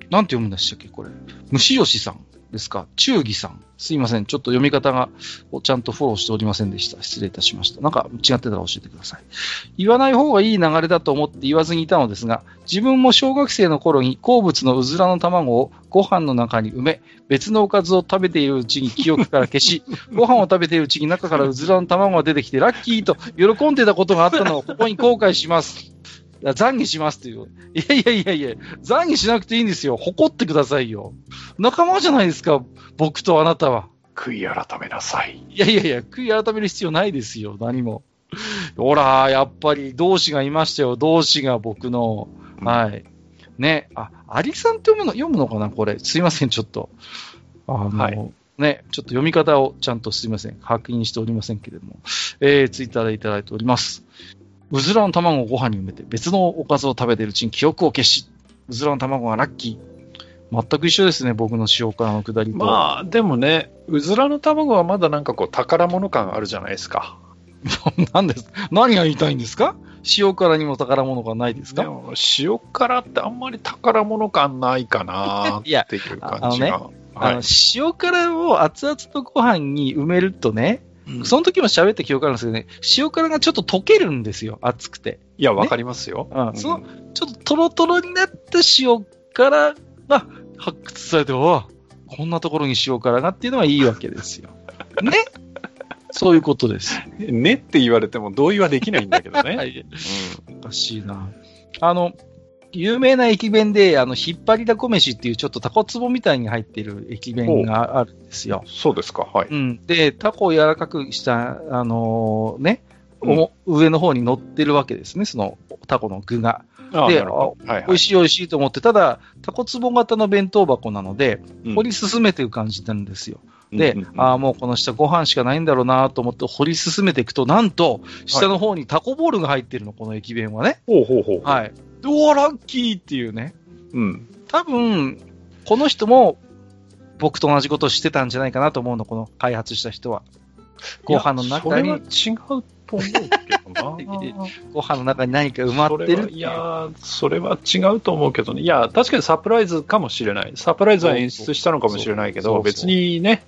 なんて読むんでしたっけ、これ。虫吉さんですか？忠義さん。すいません。ちょっと読み方がをちゃんとフォローしておりませんでした。失礼いたしました。なんか違ってたら教えてください。言わない方がいい流れだと思って言わずにいたのですが、自分も小学生の頃に好物のうずらの卵をご飯の中に埋め、別のおかずを食べているうちに記憶から消し、ご飯を食べているうちに中からうずらの卵が出てきてラッキーと喜んでたことがあったのをここに後悔します。懺悔しますという。いやいやいやいや、懺悔しなくていいんですよ。誇ってくださいよ。仲間じゃないですか、僕とあなたは。悔い改めなさい。いやいやいや、悔い改める必要ないですよ、何も。ほら、やっぱり同志がいましたよ、同志が僕の。はい。ね、あ、アリさんって読むの、読むのかな、これ。すいません、ちょっと。あの、はいね、ちょっと読み方をちゃんとすいません、確認しておりませんけれども、えー、ツイッターでいただいております。うずらの卵をご飯に埋めて、別のおかずを食べているうちに記憶を消し、うずらの卵がラッキー。全く一緒ですね、僕の塩辛のくだりと。まあ、でもね、うずらの卵はまだなんかこう宝物感あるじゃないですか。何です何が言いたいんですか？塩辛にも宝物がないですか？塩辛ってあんまり宝物感ないかなっていう感じが。あの、塩辛を熱々のご飯に埋めるとね、うんその時も喋った記憶あるんですけどね、塩辛がちょっと溶けるんですよ、熱くて。いや、わかりますよ。うんそのちょっとトロトロになった塩辛が発掘されて、おわこんなところに塩辛がっていうのはいいわけですよ。ねそういうことです。ねって言われても同意はできないんだけどね。はいおかしいな。あの、有名な駅弁で、あの、引っ張りだこ飯っていうちょっとタコツボみたいに入ってる駅弁があるんですよ。そうですか。はい。うん。で、タコを柔らかくした、あのーね、お上の方に乗ってるわけですね、そのタコの具が。あではいはい美味しい美味しいと思って、ただ、タコ壺型の弁当箱なので、うん掘り進めていく感じになるんですよ。で、うんうんうんああ、もうこの下ご飯しかないんだろうなと思って掘り進めていくと、なんと、下の方にタコボールが入ってるの、この駅弁はね。ほうほうほう。はい。でうわ、ラッキーっていうね。うん。多分、この人も、僕と同じことをしてたんじゃないかなと思うの、この開発した人は。ご飯の中にそれは違うと思うけどな。ご飯の中に何か埋まってるいや、それは違うと思うけどね。いや、確かにサプライズかもしれない。サプライズは演出したのかもしれないけど、そうそう別にね、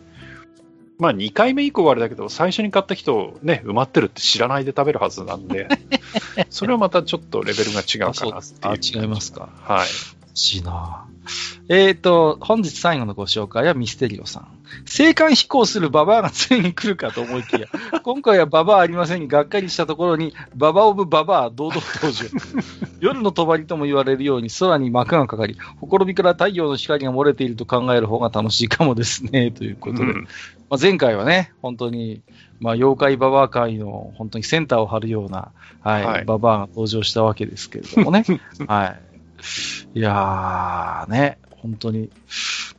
まあ2回目以降はあれだけど、最初に買った人、ね、埋まってるって知らないで食べるはずなんで、それはまたちょっとレベルが違うかなってあ、いう。違いますか。はい。しいなえっ、と、本日最後のご紹介はミステリオさん。青函飛行するババアがついに来るかと思いきや、今回はババアありませんにがっかりしたところに、ババオブババア堂々登場。夜の帳とも言われるように空に幕がかかり、ほころびから太陽の光が漏れていると考える方が楽しいかもですね、ということで。うんまあ、前回はね、本当に、まあ、妖怪ババア界の本当にセンターを張るような、はい、はいババアが登場したわけですけれどもね。はい。いやー、ね、本当に。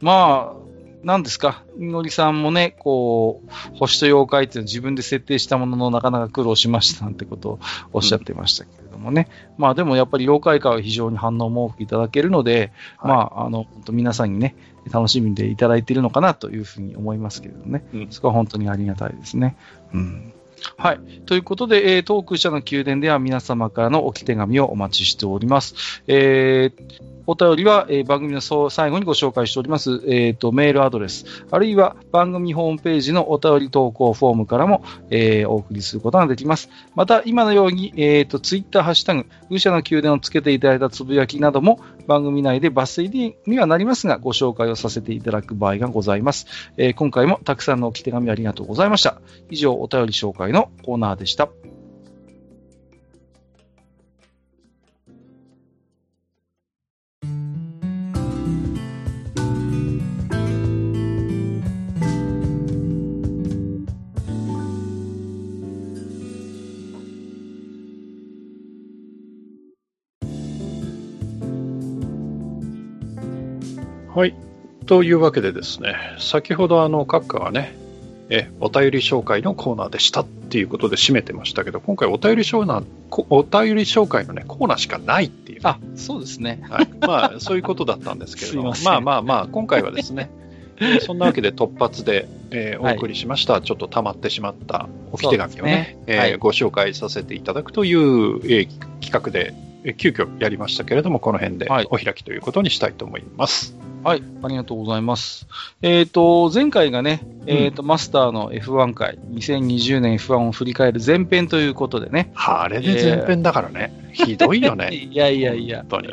まあ、なんですか、みのりさんもね、こう、星と妖怪っていうのは自分で設定したもののなかなか苦労しましたなんてことをおっしゃってましたけれどもね。まあでもやっぱり妖怪界は非常に反応も多くいただけるので、はいまあ、あの、本当皆さんにね、楽しみでいただいているのかなというふうに思いますけれどもね。うんそこは本当にありがたいですね。うん。はい。ということで、えー、トーク社の宮殿では皆様からの置き手紙をお待ちしております。えーお便りは、えー番組の最後にご紹介しております、えーと、メールアドレス、あるいは番組ホームページのお便り投稿フォームからも、えーお送りすることができます。また、今のように、えーと、ツイッターハッシュタグ、愚者の宮殿をつけていただいたつぶやきなども、番組内で抜粋にはなりますが、ご紹介をさせていただく場合がございます。えー今回もたくさんの置き手紙ありがとうございました。以上、お便り紹介のコーナーでした。はい。というわけでですね、先ほどあの、閣下がね、え、お便り紹介のコーナーでしたっていうことで締めてましたけど、今回お便り紹介、こお便り紹介のね、コーナーしかないっていう。あ、そうですね。はい、まあ、そういうことだったんですけれども、ままあまあまあ、今回はですね、え ーそんなわけで突発で、えーはいお送りしました、ちょっと溜まってしまった置き手紙をね、そうですねはいえーご紹介させていただくという、えー企画で、えー急遽やりましたけれども、この辺ではいお開きということにしたいと思います。はい、ありがとうございます。えっ、と、前回がね、えっ、と、マスターの F1 回、2020年 F1 を振り返る前編ということでね。あれで前編だからね、ひどいよね。いやいやいや、本当に。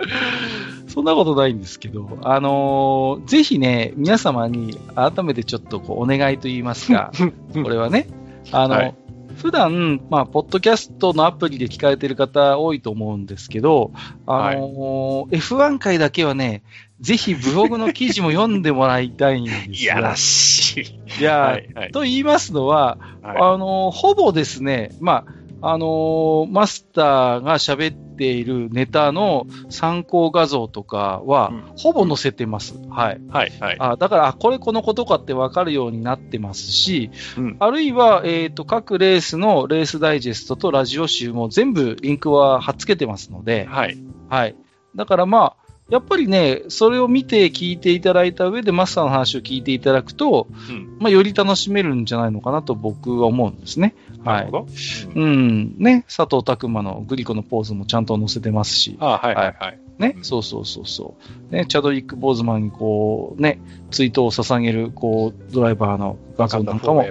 そんなことないんですけど、あのーぜひね、皆様に改めてちょっとこうお願いと言いますか、これはね、あの、はい。普段、まあ、ポッドキャストのアプリで聞かれてる方多いと思うんですけど、あのー F1 回だけはね、ぜひブログの記事も読んでもらいたいんですいよ。やらしい。いや、はいはいと言いますのは、はいあのーほぼですね、まあ、あのーマスターが喋っているネタの参考画像とかは、うんほぼ載せてます。はい。はいはい。あだから、あこれこのことかって分かるようになってますし、うんあるいは、えっ、と、各レースのレースダイジェストとラジオ集も全部リンクは貼っつけてますので、はい。はい。だからまあ、やっぱりね、それを見て聞いていただいた上でマスターの話を聞いていただくと、うんまあ、より楽しめるんじゃないのかなと僕は思うんですね。はいなるほ。ど。うんうん。ね、佐藤拓馬のグリコのポーズもちゃんと載せてますし、あはいはいはい。ねう、んそうそうそうそう。ね、チャドウィック・ボーズマンにこう、ね、追悼を捧げる、こう、ドライバーの画像なんかも。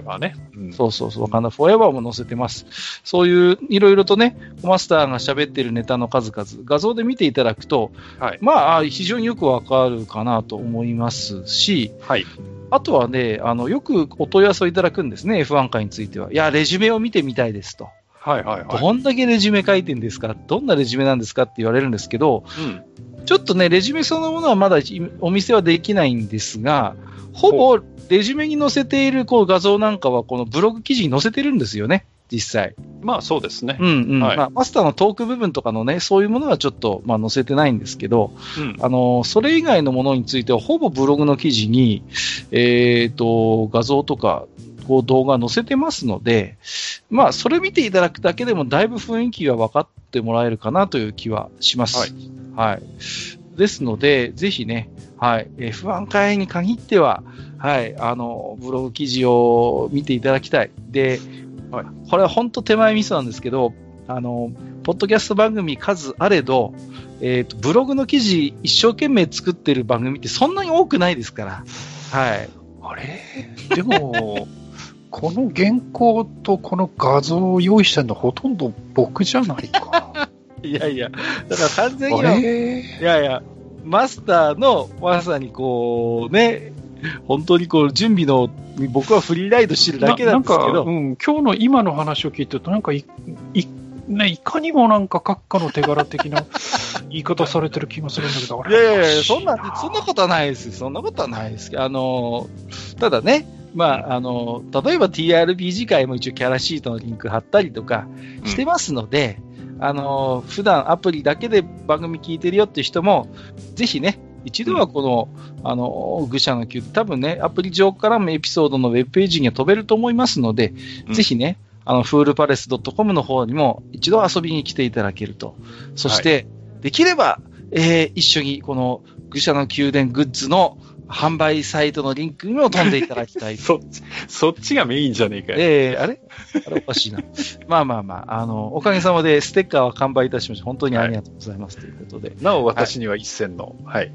うんそうそうそう、ワカンダ・フォーエバーも載せてます。そういう、いろいろとね、マスターが喋ってるネタの数々、画像で見ていただくと、はい。まあ、非常によくわかるかなと思いますし、はい。あとはね、あの、よくお問い合わせをいただくんですね、F1 回については。いや、レジュメを見てみたいですと。はいはいはい。どんだけレジュメ書いてんですか？どんなレジュメなんですかって言われるんですけど、うん。ちょっとね、レジュメそのものはまだお見せはできないんですが、ほぼレジュメに載せているこう画像なんかはこのブログ記事に載せてるんですよね、実際。まあそうですね。うんうん。はいまあ、マスターのトーク部分とかのね、そういうものはちょっと、まあ、載せてないんですけど、うんあの、それ以外のものについては、ほぼブログの記事に、えっ、と、画像とか、こう動画載せてますので、まあ、それ見ていただくだけでも、だいぶ雰囲気は分かってもらえるかなという気はします。はい。はい。ですので、ぜひね、はい、F1 会に限っては、はい、あの、ブログ記事を見ていただきたい。で、はいこれは本当手前ミスなんですけど、あの、ポッドキャスト番組数あれど、えっ、と、ブログの記事一生懸命作ってる番組ってそんなに多くないですから、はい。あれ？でも、この原稿とこの画像を用意してるのほとんど僕じゃないか。いやいや、だから完全にいれ？やいや、マスターのまさにこう、ね、本当にこう、準備の、僕はフリーライドしてるだけなんですけど、うん、今日の今の話を聞いてると、なんかい、い、ね、いかにもなんか閣下の手柄的な 言い方されてる気がするんだけど、いやいやいや、そんな、そんなことはないです。そんなことはないです。あの、ただね、まあ、あの、例えば TRPG 会も一応キャラシートのリンク貼ったりとかしてますので、あの、普段アプリだけで番組聞いてるよっていう人も、ぜひね、一度はこの、あの、愚者の宮多分ね、アプリ上からもエピソードのウェブページには飛べると思いますので、うん。ぜひね、あの、フールパレス .com の方にも一度遊びに来ていただけると。そして、できれば、えー一緒にこの愚者の宮殿グッズの販売サイトのリンクにも飛んでいただきたい。そっち、そっちがメインじゃねえかよ。えー、あれ？あれおかしいな。まあまあまあ、あの、おかげさまでステッカーは完売いたしました。本当にありがとうございますということで。なお私には一銭の。はい。い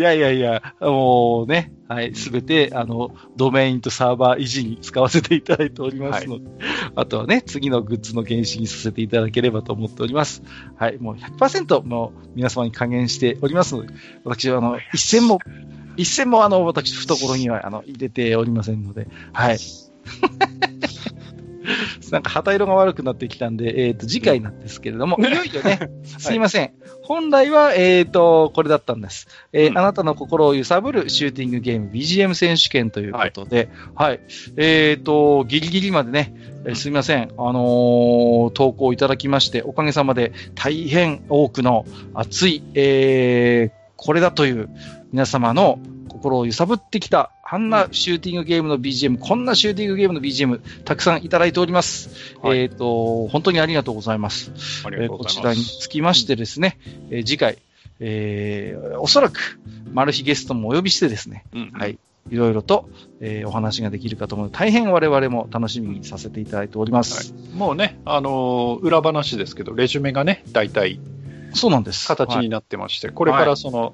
やいやいや、もうね、はい、すべて、あの、ドメインとサーバー維持に使わせていただいておりますので、あとはね、次のグッズの原資にさせていただければと思っております。はい、もう100%もう皆様に還元しておりますので、私はあの、一銭も、一銭もあの、私、懐にはあの、入れておりませんので、はい。なんか旗色が悪くなってきたんで、えっ、と、次回なんですけれども、いよいよね、すいません。本来は、えっ、と、これだったんです。えーうんあなたの心を揺さぶるシューティングゲーム BGM 選手権ということで、はい。えっ、と、ギリギリまでね、えーすいません。あのー投稿いただきまして、おかげさまで大変多くの熱い、えーこれだという皆様の心を揺さぶってきた、あんなシューティングゲームの BGM、こんなシューティングゲームの BGM、たくさんいただいております。はいえっ、と、本当にありがとうございます。ありえーがとうございまこちらにす。つきましてですね、えー次回、えーおそらく、マル秘ゲストもお呼びしてですね、うんはい。いろいろと、えーお話ができるかと思うので、大変我々も楽しみにさせていただいております。もうね、あのー裏話ですけど、レジュメがね、大体そうなんです。はい形になってまして、これからその、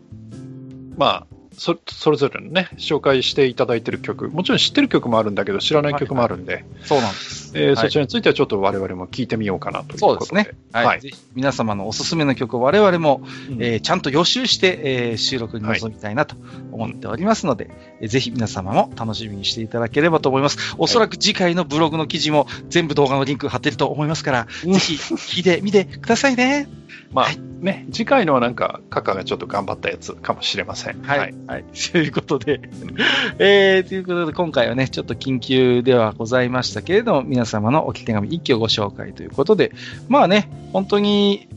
まあ、そそれぞれのね、紹介していただいてる曲、もちろん知ってる曲もあるんだけど、知らない曲もあるんで、そうなんです。えーはいそちらについてはちょっと我々も聞いてみようかなということで。そうですね。はい。はいぜひ皆様のおすすめの曲を我々も、うんえーちゃんと予習して、えー収録に臨みたいなと思っておりますので、えーぜひ皆様も楽しみにしていただければと思います。おそらく次回のブログの記事も全部動画のリンク貼ってると思いますから、うんぜひ聞いてみてくださいね。まあ、はいね、次回のはなんか、カカがちょっと頑張ったやつかもしれません。はい。はい。ということで、えー、ということで、今回はね、ちょっと緊急ではございましたけれども、皆様の置き手紙一挙ご紹介ということで、まあね、本当に、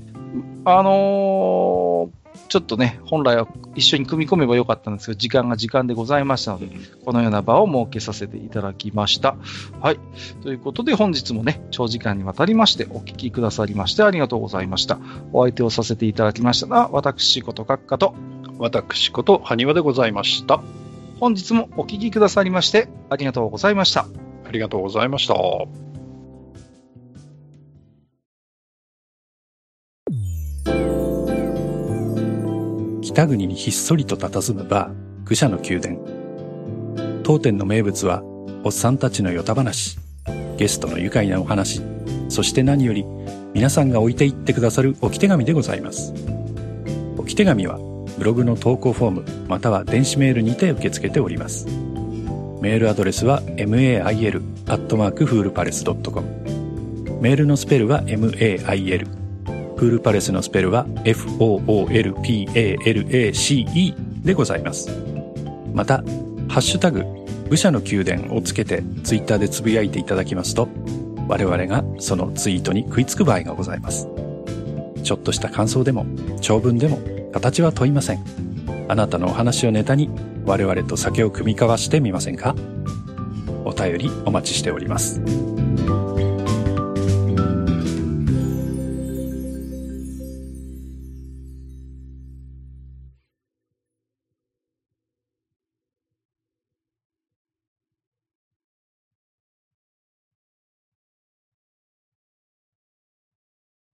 あのーちょっとね、本来は一緒に組み込めばよかったんですけど、時間が時間でございましたので、このような場を設けさせていただきました。はい。ということで、本日もね、長時間にわたりまして、お聞きくださりまして、ありがとうございました。お相手をさせていただきましたのは、私こと閣下と、私こと、埴輪でございました。本日もお聞きくださりましてありがとうございました。ありがとうございました。北国にひっそりと佇むバー、愚者の宮殿。当店の名物は、おっさんたちのヨタ話、ゲストの愉快なお話、そして何より、皆さんが置いていってくださる置き手紙でございます。置き手紙は、ブログの投稿フォーム、または電子メールにて受け付けております。メールアドレスは mail.foolpalace.com メールのスペルは mail フールパレスのスペルは FOOLPALACE でございます。また、ハッシュタグ、武者の宮殿をつけてツイッターでつぶやいていただきますと、我々がそのツイートに食いつく場合がございます。ちょっとした感想でも、長文でも、形は問いません。あなたのお話をネタに、我々と酒を酌み交わしてみませんか？お便りお待ちしております。